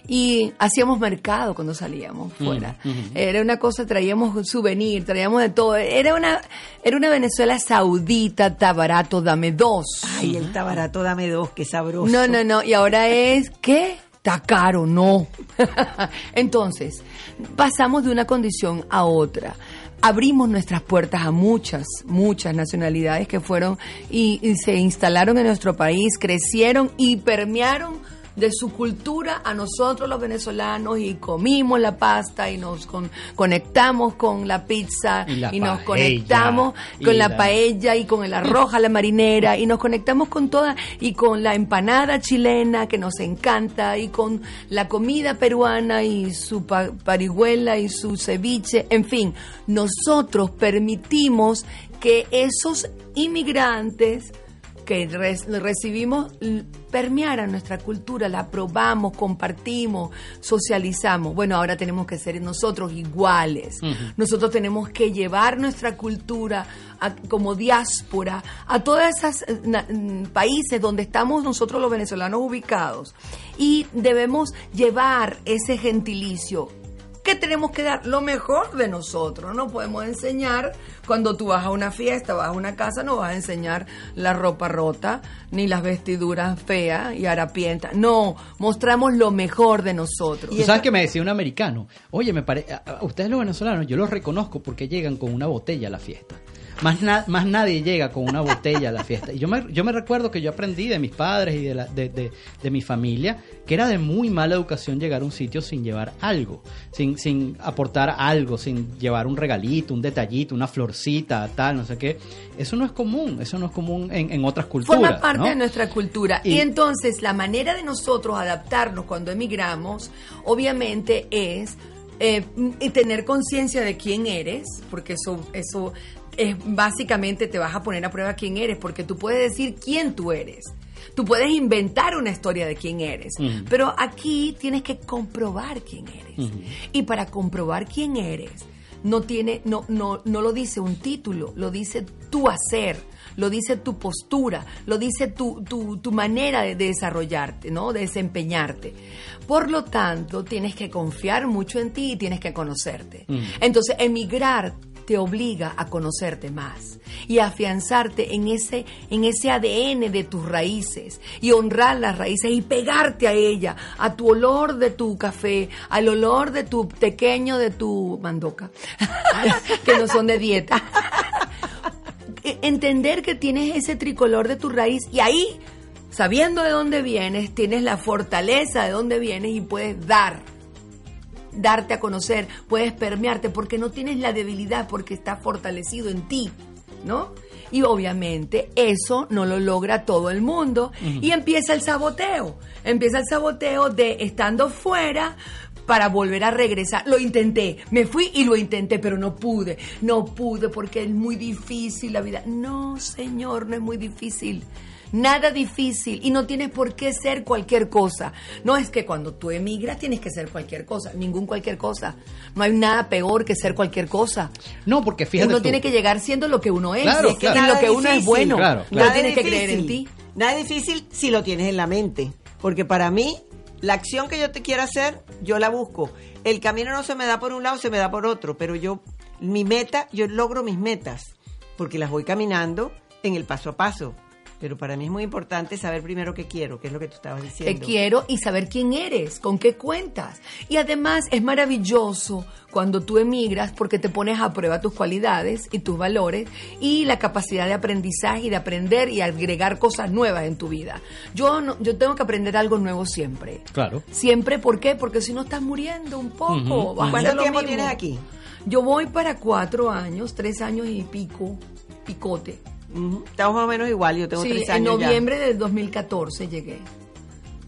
Y hacíamos mercado cuando salíamos fuera. Ujú, ujú. Era una cosa, traíamos souvenir, traíamos de todo. Era una, era una Venezuela saudita, está barato, dame dos. Ay, el está barato, dame dos, qué sabroso. No, no, no. Y ahora es, ¿qué? Está caro, no. Entonces, pasamos de una condición a otra. Abrimos nuestras puertas a muchas, muchas nacionalidades que fueron y, y se instalaron en nuestro país, crecieron y permearon de su cultura a nosotros los venezolanos y comimos la pasta y nos con- conectamos con la pizza Y la nos paella, conectamos y con la la- paella y con el arroz a la marinera y nos conectamos con toda y con la empanada chilena que nos encanta y con la comida peruana y su pa- parihuela y su ceviche, en fin, nosotros permitimos que esos inmigrantes que recibimos permearan nuestra cultura, la probamos, compartimos, socializamos. Bueno, ahora tenemos que ser nosotros iguales. Nosotros tenemos que llevar nuestra cultura a- como diáspora a todos esos países donde estamos nosotros los venezolanos ubicados y debemos llevar ese gentilicio. ¿Qué tenemos que dar? Lo mejor de nosotros. No podemos enseñar cuando tú vas a una fiesta, vas a una casa, no vas a enseñar la ropa rota ni las vestiduras feas y harapientas. No, mostramos lo mejor de nosotros. ¿Tú sabes que me decía un americano? Oye, me pare... a- a ustedes los venezolanos, yo los reconozco porque llegan con una botella a la fiesta. Más, na- más nadie llega con una botella a la fiesta. Y yo me, yo me recuerdo que yo aprendí de mis padres y de, la- de, de- de mi familia que era de muy mala educación llegar a un sitio sin llevar algo, sin, sin aportar algo, sin llevar un regalito, un detallito, una florcita, tal, no sé qué. Eso no es común, eso no es común en, en otras culturas. Forma parte ¿no? de nuestra cultura. Y, Y- entonces la manera de nosotros adaptarnos cuando emigramos, obviamente, es eh, y tener conciencia de quién eres, porque eso, eso es básicamente te vas a poner a prueba quién eres, porque tú puedes decir quién tú eres. Tú puedes inventar una historia de quién eres, pero aquí tienes que comprobar quién eres. Y para comprobar quién eres, no tiene, no, no, no lo dice un título, lo dice tu hacer, lo dice tu postura, lo dice tu, tu, tu manera de, desarrollarte, ¿no? De desempeñarte. Por lo tanto, tienes que confiar mucho en ti y tienes que conocerte. Entonces, emigrar te obliga a conocerte más y a afianzarte en ese, en ese ADN de tus raíces y honrar las raíces y pegarte a ella, a tu olor de tu café, al olor de tu pequeño, de tu mandoca, que no son de dieta. Entender que tienes ese tricolor de tu raíz y ahí, sabiendo de dónde vienes, tienes la fortaleza de dónde vienes y puedes dar darte a conocer, puedes permearte porque no tienes la debilidad, porque está fortalecido en ti, ¿no? Y obviamente eso no lo logra todo el mundo y empieza el saboteo, empieza el saboteo de estando fuera para volver a regresar. Lo intenté, me fui y lo intenté, pero no pude, no pude porque es muy difícil la vida. No, señor, no es muy difícil. Nada difícil y no tienes por qué ser cualquier cosa. No es que cuando tú emigras tienes que ser cualquier cosa, ningún cualquier cosa. No hay nada peor que ser cualquier cosa. No, porque fíjate Uno tú. tiene que llegar siendo lo que uno es, Claro, es que claro. en lo que uno es bueno. Claro, claro. tienes que difícil. creer en ti. Nada difícil si lo tienes en la mente. Porque para mí, la acción que yo te quiero hacer, yo la busco. El camino no se me da por un lado, se me da por otro. Pero yo, mi meta, yo logro mis metas. Porque las voy caminando en el paso a paso. Pero para mí es muy importante saber primero qué quiero, que es lo que tú estabas que diciendo. quiero y saber quién eres, con qué cuentas. Y además es maravilloso cuando tú emigras porque te pones a prueba tus cualidades y tus valores y la capacidad de aprendizaje y de aprender y agregar cosas nuevas en tu vida. Yo no, yo tengo que aprender algo nuevo siempre. Claro. Siempre, ¿por qué? Porque si no estás muriendo un poco. ¿Cuánto tiempo tienes aquí? Yo voy para cuatro años, tres años y pico, picote. Estamos más o menos igual, yo tengo Sí, tres en años ya. noviembre del 2014 llegué.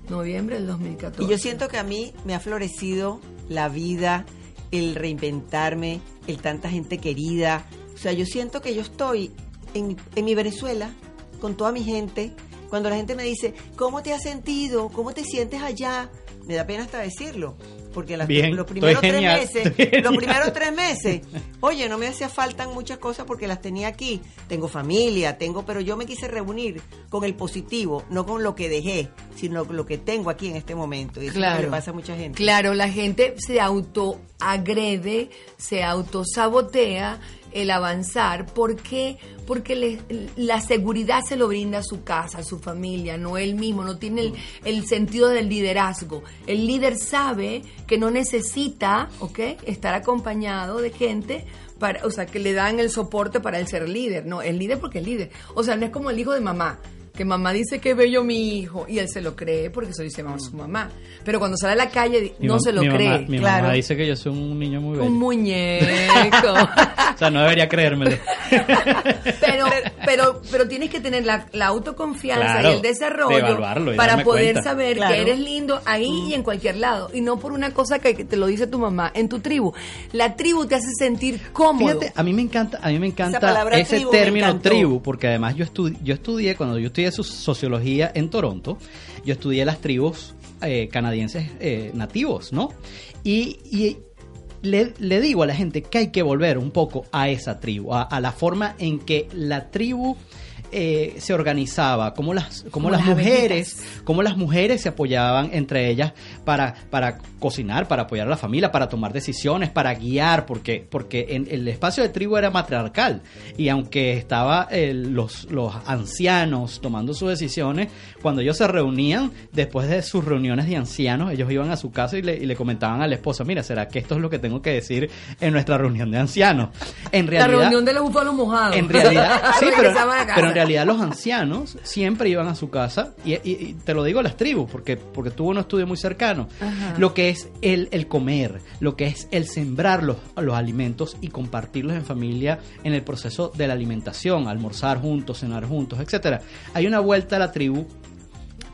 Noviembre del 2014. Y yo siento que a mí me ha florecido la vida, el reinventarme, el tanta gente querida. O sea, yo siento que yo estoy en, en mi Venezuela con toda mi gente. Cuando la gente me dice, ¿cómo te has sentido? ¿Cómo te sientes allá? Me da pena hasta decirlo. Porque las- Bien, los primeros tres genial, meses, los primeros tres meses, oye, no me hacía falta muchas cosas porque las tenía aquí. Tengo familia, tengo, pero yo me quise reunir con el positivo, no con lo que dejé, sino con lo que tengo aquí en este momento. Y eso es lo que le pasa a mucha gente. Claro, la gente se autoagrede, se autosabotea el avanzar. ¿Por qué? Porque la seguridad se lo brinda a su casa, a su familia, no él mismo, no tiene el, sentido del liderazgo. El líder sabe que no necesita. Estar acompañado de gente. Para, o sea, que le dan el soporte para él ser líder. No, el líder porque es líder. O sea, no es como el hijo de mamá que mamá dice que bello mi hijo y él se lo cree porque eso dice mamá, su mamá. Pero cuando sale a la calle Mi no se lo mi mamá- cree. mi claro. mamá dice que yo soy un niño muy bello. Un muñeco. o sea, no debería creérmelo. pero, pero, pero tienes que tener la, la autoconfianza Claro, y el desarrollo y para poder cuenta. saber Claro. que eres lindo ahí y en cualquier lado. Y no por una cosa que, te lo dice tu mamá en tu tribu. La tribu te hace sentir cómodo. Fíjate, a mí me encanta, a mí me encanta ese tribu término tribu, porque además yo estudié, yo estudié, cuando yo estudié su- sociología en Toronto, yo estudié las tribus eh, canadienses eh, nativos, ¿no? Y, le, digo a la gente que hay que volver un poco a esa tribu, a la forma en que la tribu eh, se organizaba, cómo las, cómo Como las las mujeres, cómo las mujeres se apoyaban entre ellas para, para cocinar, para apoyar a la familia, para tomar decisiones, para guiar, porque, porque en, el espacio de tribu era matriarcal. Y aunque estaba eh, los, los ancianos tomando sus decisiones, cuando ellos se reunían, después de sus reuniones de ancianos, ellos iban a su casa y le, y le comentaban a la esposa, mira, ¿será que esto es lo que tengo que decir en nuestra reunión de ancianos? En la realidad, reunión de los búfalos mojados. en realidad, sí, pero, la en realidad los ancianos siempre iban a su casa y, y- y te lo digo a las tribus porque, porque tuvo un estudio muy cercano. Ajá. Lo que es el, el comer, lo que es el sembrar los, los alimentos y compartirlos en familia en el proceso de la alimentación, almorzar juntos, cenar juntos, etcétera. Hay una vuelta a la tribu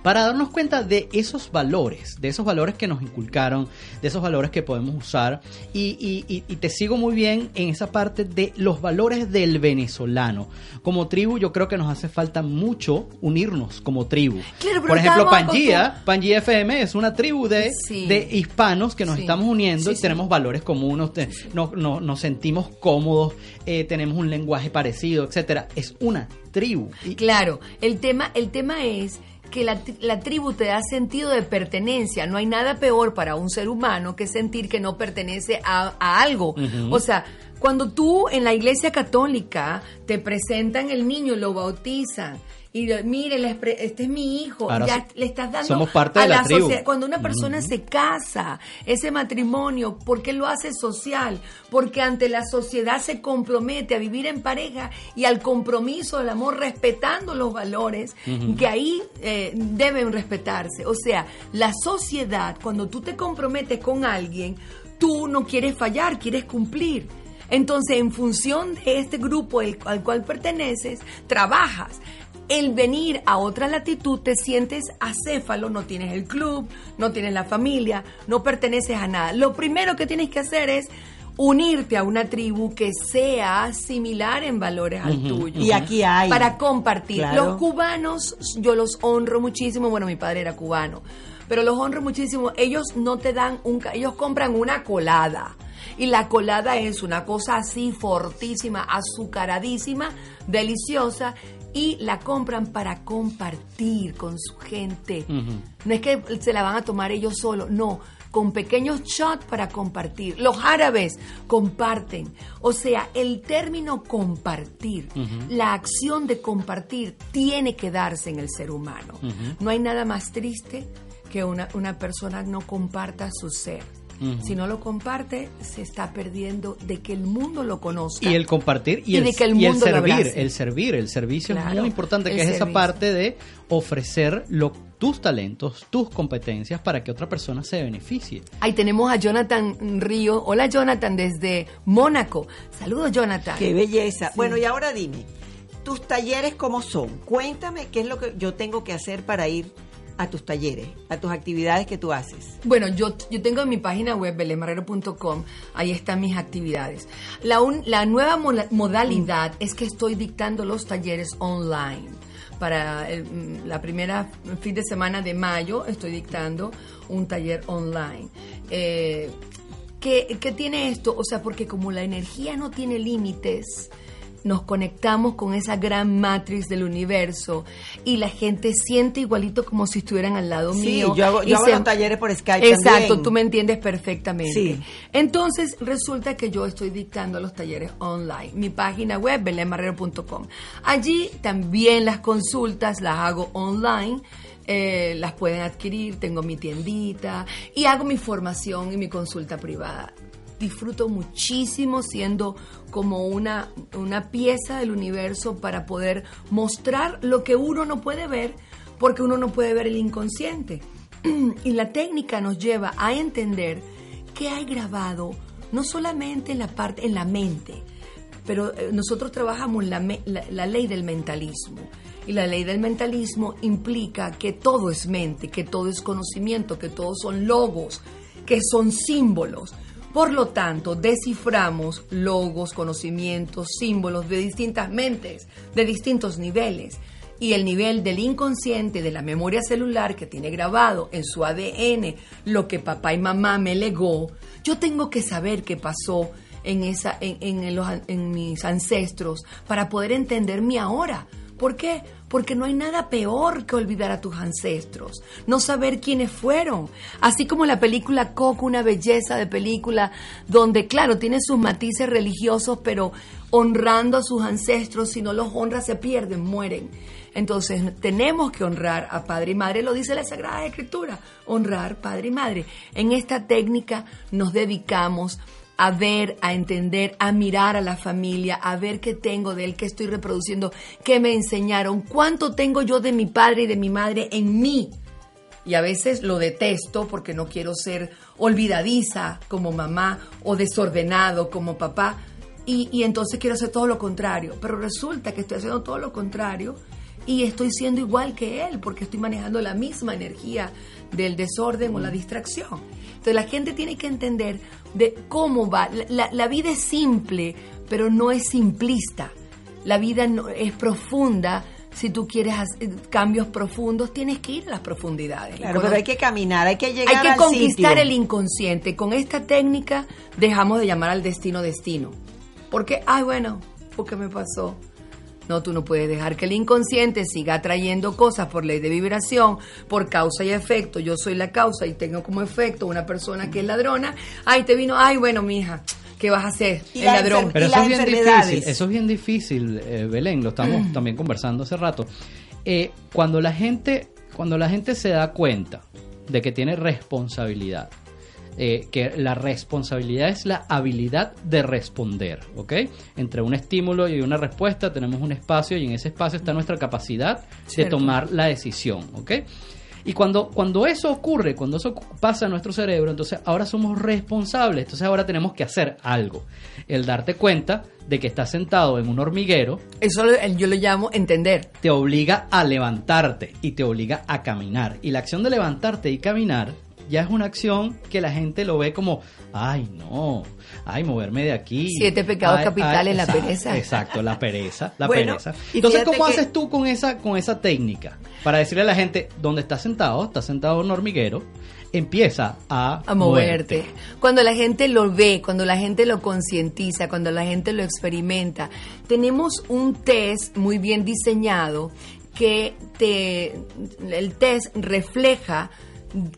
para darnos cuenta de esos valores, de esos valores que nos inculcaron, de esos valores que podemos usar. Y, y- y- te sigo muy bien en esa parte de los valores del venezolano. Como tribu, yo creo que nos hace falta mucho unirnos como tribu. Claro, Por ejemplo, Pangía, Pangía FM es una tribu de, Sí. de hispanos que nos Sí. estamos uniendo Sí, y tenemos valores comunes, nos, nos- nos sentimos cómodos, eh, tenemos un lenguaje parecido, etcétera. Es una tribu. Claro, el tema, el tema es que la, la tribu te da sentido de pertenencia. No hay nada peor para un ser humano que sentir que no pertenece a, a algo. O sea, cuando tú en la iglesia católica te presentan el niño, lo bautizan. Y mire, les pre- este es mi hijo, Ahora ya le estás dando somos parte a de la sociedad. Cuando una persona se casa, ese matrimonio, ¿por qué lo hace social? Porque ante la sociedad se compromete a vivir en pareja y al compromiso del amor respetando los valores que ahí eh, deben respetarse. O sea, la sociedad, cuando tú te comprometes con alguien, tú no quieres fallar, quieres cumplir. Entonces, en función de este grupo al cual perteneces, trabajas. El venir a otra latitud te sientes acéfalo, no tienes el club, no tienes la familia, no perteneces a nada. Lo primero que tienes que hacer es unirte a una tribu que sea similar en valores al tuyo. Y aquí hay. Para compartir. Claro. Los cubanos, yo los honro muchísimo. Bueno, mi padre era cubano. Pero los honro muchísimo. Ellos no te dan un... Ellos compran una colada. Y la colada es una cosa así fortísima, azucaradísima, deliciosa. Y la compran para compartir con su gente. No es que se la van a tomar ellos solos, no, con pequeños shots para compartir. Los árabes comparten. O sea, el término compartir, la acción de compartir tiene que darse en el ser humano. No hay nada más triste que una, una persona no comparta su ser. Si no lo comparte, se está perdiendo de que el mundo lo conozca. Y el compartir y, Y el, de que el y el mundo lo servir, el servir, el servicio es muy importante, que el es esa parte de ofrecer lo, tus talentos, tus competencias para que otra persona se beneficie. Ahí tenemos a Jonathan Río. Hola Jonathan, desde Mónaco. Saludos Jonathan. Qué belleza. Sí. Bueno, y ahora dime, tus talleres cómo son. Cuéntame qué es lo que yo tengo que hacer para ir a tus talleres, a tus actividades que tú haces. Bueno, yo, yo tengo en mi página web, belenmarrero.com, ahí están mis actividades. La, un- la nueva modalidad es que estoy dictando los talleres online. Para el- mm, la primera fin de semana de mayo estoy dictando un taller online. Eh, ¿qué, qué tiene esto? O sea, porque como la energía no tiene límites, nos conectamos con esa gran matriz del universo y la gente siente igualito como si estuvieran al lado Sí, mío. yo hago- yo hago los talleres por Skype Exacto, también. tú me entiendes perfectamente. Sí. Entonces, resulta que yo estoy dictando los talleres online. Mi página web, belenmarrero.com. Allí también las consultas las hago online. eh, las pueden adquirir, tengo mi tiendita y hago mi formación y mi consulta privada disfruto muchísimo siendo como una, una pieza del universo para poder mostrar lo que uno no puede ver porque uno no puede ver el inconsciente. Y la técnica nos lleva a entender qué hay grabado, no solamente en la parte, en la mente, pero eh, nosotros trabajamos la, la- la ley del mentalismo. Y la ley del mentalismo implica que todo es mente, que todo es conocimiento, que todos son logos, que son símbolos. Por lo tanto, desciframos logos, conocimientos, símbolos de distintas mentes, de distintos niveles. Y el nivel del inconsciente, de la memoria celular que tiene grabado en su ADN lo que papá y mamá me legó, yo tengo que saber qué pasó en, esa, en, en en mis ancestros para poder entender mi ahora. ¿Por qué? Porque no hay nada peor que olvidar a tus ancestros, no saber quiénes fueron. Así como la película Coco, una belleza de película donde, claro, tiene sus matices religiosos, pero honrando a sus ancestros, si no los honra se pierden, mueren. Entonces tenemos que honrar a padre y madre, lo dice la Sagrada Escritura, honrar padre y madre. En esta técnica nos dedicamos a ver, a entender, a mirar a la familia, a ver qué tengo de él, qué estoy reproduciendo, qué me enseñaron, cuánto tengo yo de mi padre y de mi madre en mí. Y a veces lo detesto porque no quiero ser olvidadiza como mamá o desordenado como papá. Y, y entonces quiero hacer todo lo contrario. Pero resulta que estoy haciendo todo lo contrario y estoy siendo igual que él porque estoy manejando la misma energía del desorden o la distracción. Entonces la gente tiene que entender de cómo va. La, la vida es simple, pero no es simplista. La vida no, es profunda. Si tú quieres hacer cambios profundos, tienes que ir a las profundidades. Claro, pero hay que caminar, hay que llegar Hay que al conquistar sitio. el inconsciente. Con esta técnica dejamos de llamar al destino destino. Porque, ay, bueno, ¿por qué me pasó? No, tú no puedes dejar que el inconsciente siga trayendo cosas por ley de vibración, por causa y efecto. Yo soy la causa y tengo como efecto una persona que es ladrona. Ay, te vino, ay, bueno, mija, ¿qué vas a hacer? Y el la ladrón. Pero eso es bien difícil, eso es bien difícil, eh, Belén, lo estamos también conversando hace rato. Eh, cuando la gente, cuando la gente se da cuenta de que tiene responsabilidad, eh, que la responsabilidad es la habilidad de responder, ¿ok? Entre un estímulo y una respuesta tenemos un espacio y en ese espacio está nuestra capacidad de tomar la decisión, ¿ok? Y cuando, cuando eso ocurre, cuando eso pasa en nuestro cerebro, entonces ahora somos responsables, entonces ahora tenemos que hacer algo. El darte cuenta de que estás sentado en un hormiguero Eso yo lo llamo entender. te obliga a levantarte y te obliga a caminar. Y la acción de levantarte y caminar ya es una acción que la gente lo ve como, ay no, ay moverme de aquí. Siete pecados Ay, capitales, ay, la exacto, pereza. Exacto, la pereza, la Bueno, pereza. Entonces, ¿cómo que- haces tú con esa, con esa técnica? Para decirle a la gente, ¿dónde estás sentado? Estás sentado en un hormiguero, empieza a, a moverte. Cuando la gente lo ve, cuando la gente lo concientiza, cuando la gente lo experimenta, tenemos un test muy bien diseñado que te el test refleja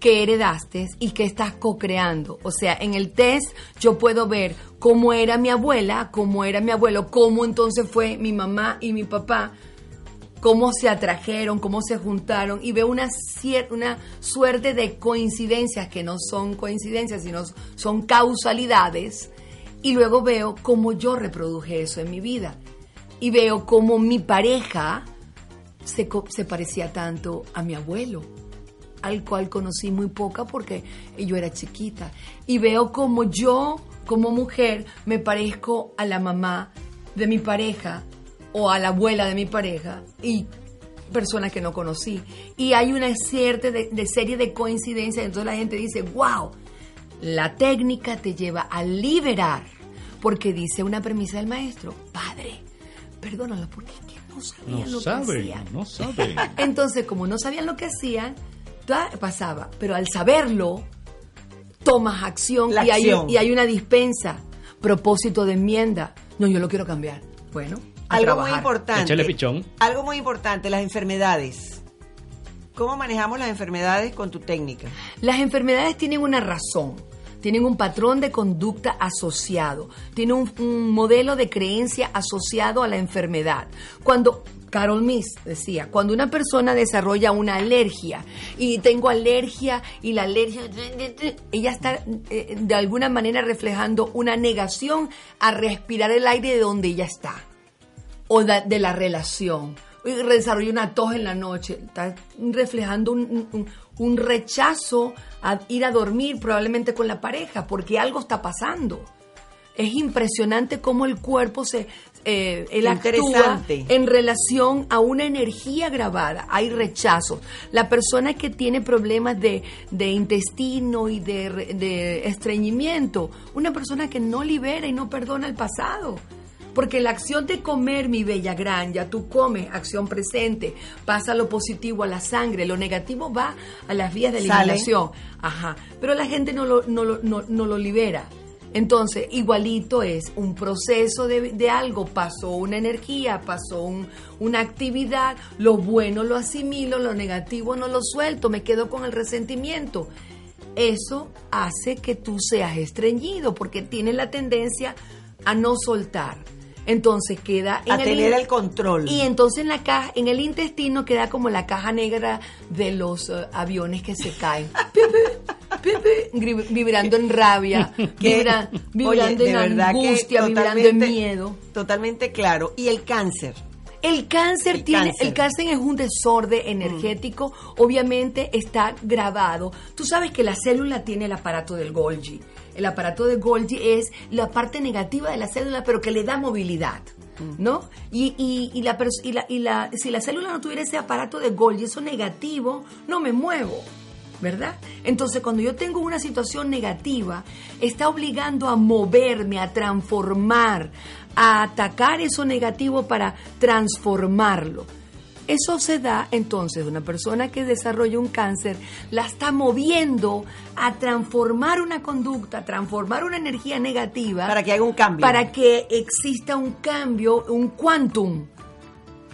que heredaste y que estás co-creando. O sea, en el test yo puedo ver cómo era mi abuela, cómo era mi abuelo, cómo entonces fue mi mamá y mi papá, cómo se atrajeron, cómo se juntaron y veo una, una suerte de coincidencias que no son coincidencias, sino son causalidades y luego veo cómo yo reproduje eso en mi vida y veo cómo mi pareja se parecía tanto a mi abuelo al cual conocí muy poca porque yo era chiquita. Y veo como yo, como mujer, me parezco a la mamá de mi pareja o a la abuela de mi pareja y personas que no conocí. Y hay una cierta de, de serie de coincidencias, entonces la gente dice, wow, la técnica te lleva a liberar, porque dice una premisa del maestro, padre, perdónalo porque es que no sabían No lo que hacían. no saben. Entonces, como no sabían lo que hacían, pasaba. Pero al saberlo, tomas acción, y, hay, acción. y hay una dispensa, propósito de enmienda. No, yo lo quiero cambiar. Bueno, a Algo muy importante. Échale pichón. Algo muy importante, las enfermedades. ¿Cómo manejamos las enfermedades con tu técnica? Las enfermedades tienen una razón, tienen un patrón de conducta asociado, tienen un, un modelo de creencia asociado a la enfermedad. Cuando Carol Miss decía, cuando una persona desarrolla una alergia y tengo alergia y la alergia, ella está eh, de alguna manera reflejando una negación a respirar el aire de donde ella está o de la relación. Y desarrolla una tos en la noche, está reflejando un rechazo a ir a dormir probablemente con la pareja, porque algo está pasando. Es impresionante cómo el cuerpo se, eh, él actúa en relación a una energía grabada. Hay rechazos. La persona que tiene problemas de, de intestino y de, re- de estreñimiento, una persona que no libera y no perdona el pasado. Porque la acción de comer, mi bella gran, ya tú comes, acción presente, pasa lo positivo a la sangre, lo negativo va a las vías de Sale. eliminación. Ajá. Pero la gente no lo, no lo, no- no lo libera. Entonces, igualito es un proceso de, algo, pasó una energía, pasó un- una actividad, lo bueno lo asimilo, lo negativo no lo suelto, me quedo con el resentimiento. Eso hace que tú seas estreñido porque tienes la tendencia a no soltar. Entonces queda en A tener in- el control. Y entonces en la caja, en el intestino queda como la caja negra de los eh, aviones que se caen. Vibrando en rabia, vibra- Oye, vibrando de en angustia, vibrando en miedo. Totalmente claro. ¿Y el cáncer? El cáncer El tiene, cáncer. el cáncer es un desorden energético, obviamente está grabado. Tú sabes que la célula tiene el aparato del Golgi. El aparato de Golgi es la parte negativa de la célula, pero que le da movilidad. ¿no? Y, y, y la, y, la, y la- si la célula no tuviera ese aparato de Golgi, eso negativo, no me muevo. ¿Verdad? Entonces, cuando yo tengo una situación negativa, está obligando a moverme, a transformar, a atacar eso negativo para transformarlo. Eso se da entonces, una persona que desarrolla un cáncer la está moviendo a transformar una conducta, a transformar una energía negativa. Para que haga un cambio. Para que exista un cambio, un quantum.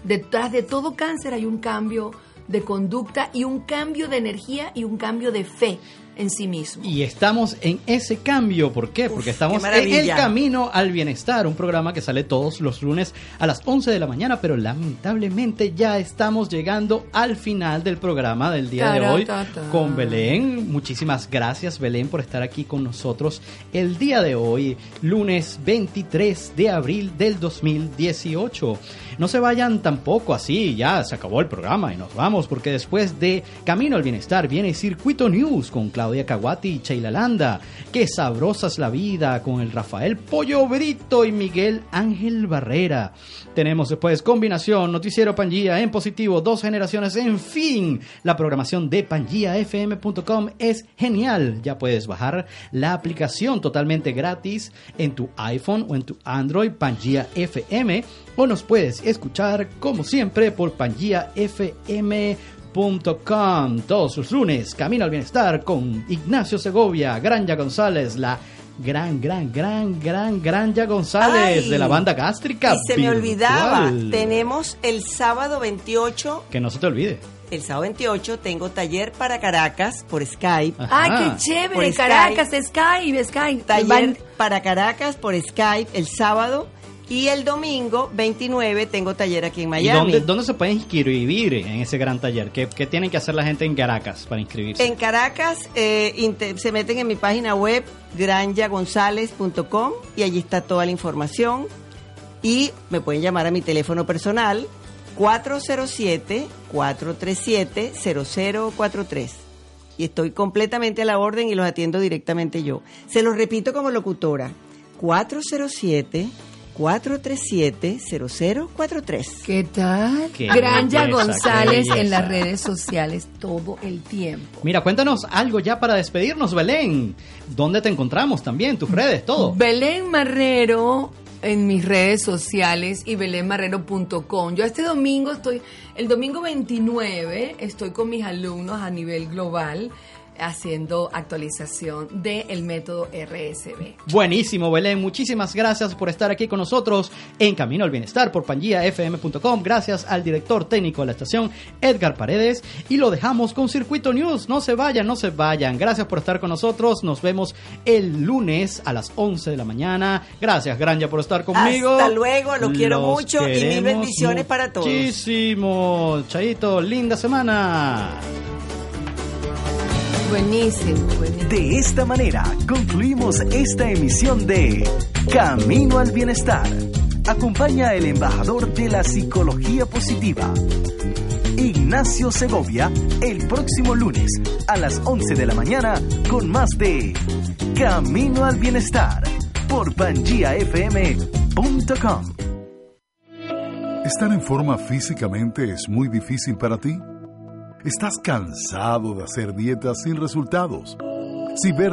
Detrás de todo cáncer hay un cambio de conducta y un cambio de energía y un cambio de fe en sí mismo. Y estamos en ese cambio. ¿Por qué? Porque estamos en el camino al bienestar, un programa que sale todos los lunes a las 11 de la mañana, pero lamentablemente ya estamos llegando al final del programa del día de hoy con Belén. Muchísimas gracias Belén por estar aquí con nosotros el día de hoy, lunes 23 de abril del 2018. No se vayan tampoco así, ya se acabó el programa y nos vamos porque después de Camino al Bienestar viene Circuito News con Claudia Caguati y Sheila Landa. Qué sabrosa es la vida con el Rafael Pollo Brito y Miguel Ángel Barrera. Tenemos después combinación, noticiero Pangía en positivo, dos generaciones, en fin. La programación de pangiafm.com es genial. Ya puedes bajar la aplicación totalmente gratis en tu iPhone o en tu Android Pangía FM o nos puedes escuchar como siempre por pangiafm.com todos los lunes Camino al Bienestar con Ignacio Segovia, Granja González, la gran, gran, gran, gran Granja González Ay, de la banda gástrica. Y se me olvidaba, tenemos el sábado 28 Que no se te olvide. El sábado 28 tengo taller para Caracas por Skype. ¡Ay, qué chévere! Por Caracas, Skype, Skype. Taller Van- para Caracas por Skype el sábado. Y el domingo 29 tengo taller aquí en ¿Y Miami. dónde, dónde se pueden inscribir en ese gran taller? ¿Qué, qué tienen que hacer la gente en Caracas para inscribirse? En Caracas eh, se meten en mi página web granjagonzalez.com y allí está toda la información. Y me pueden llamar a mi teléfono personal 407-437-0043. Y estoy completamente a la orden y los atiendo directamente yo. Se los repito como locutora. 407-437-0043. ¿Qué tal? Qué Granja belleza, González en las redes sociales todo el tiempo. Mira, cuéntanos algo ya para despedirnos, Belén. ¿Dónde te encontramos también? Tus redes, todo. Belén Marrero en mis redes sociales y belenmarrero.com. Yo este domingo estoy, el domingo 29, estoy con mis alumnos a nivel global haciendo actualización del método RSB. Buenísimo, Belén. Muchísimas gracias por estar aquí con nosotros en Camino al Bienestar por pangiafm.com. Gracias al director técnico de la estación, Edgar Paredes. Y lo dejamos con Circuito News. No se vayan, no se vayan. Gracias por estar con nosotros. Nos vemos el lunes a las 11 de la mañana. Gracias, Granja, por estar conmigo. Hasta luego, lo quiero Los mucho y mil bendiciones para todos. Muchísimo. Chaito, linda semana. Buenísimo, buenísimo. De esta manera concluimos esta emisión de Camino al Bienestar. Acompaña al embajador de la psicología positiva, Ignacio Segovia, el próximo lunes a las 11 de la mañana con más de Camino al Bienestar por pangiafm.com. ¿Estar en forma físicamente es muy difícil para ti? ¿Estás cansado de hacer dietas sin resultados? Si ver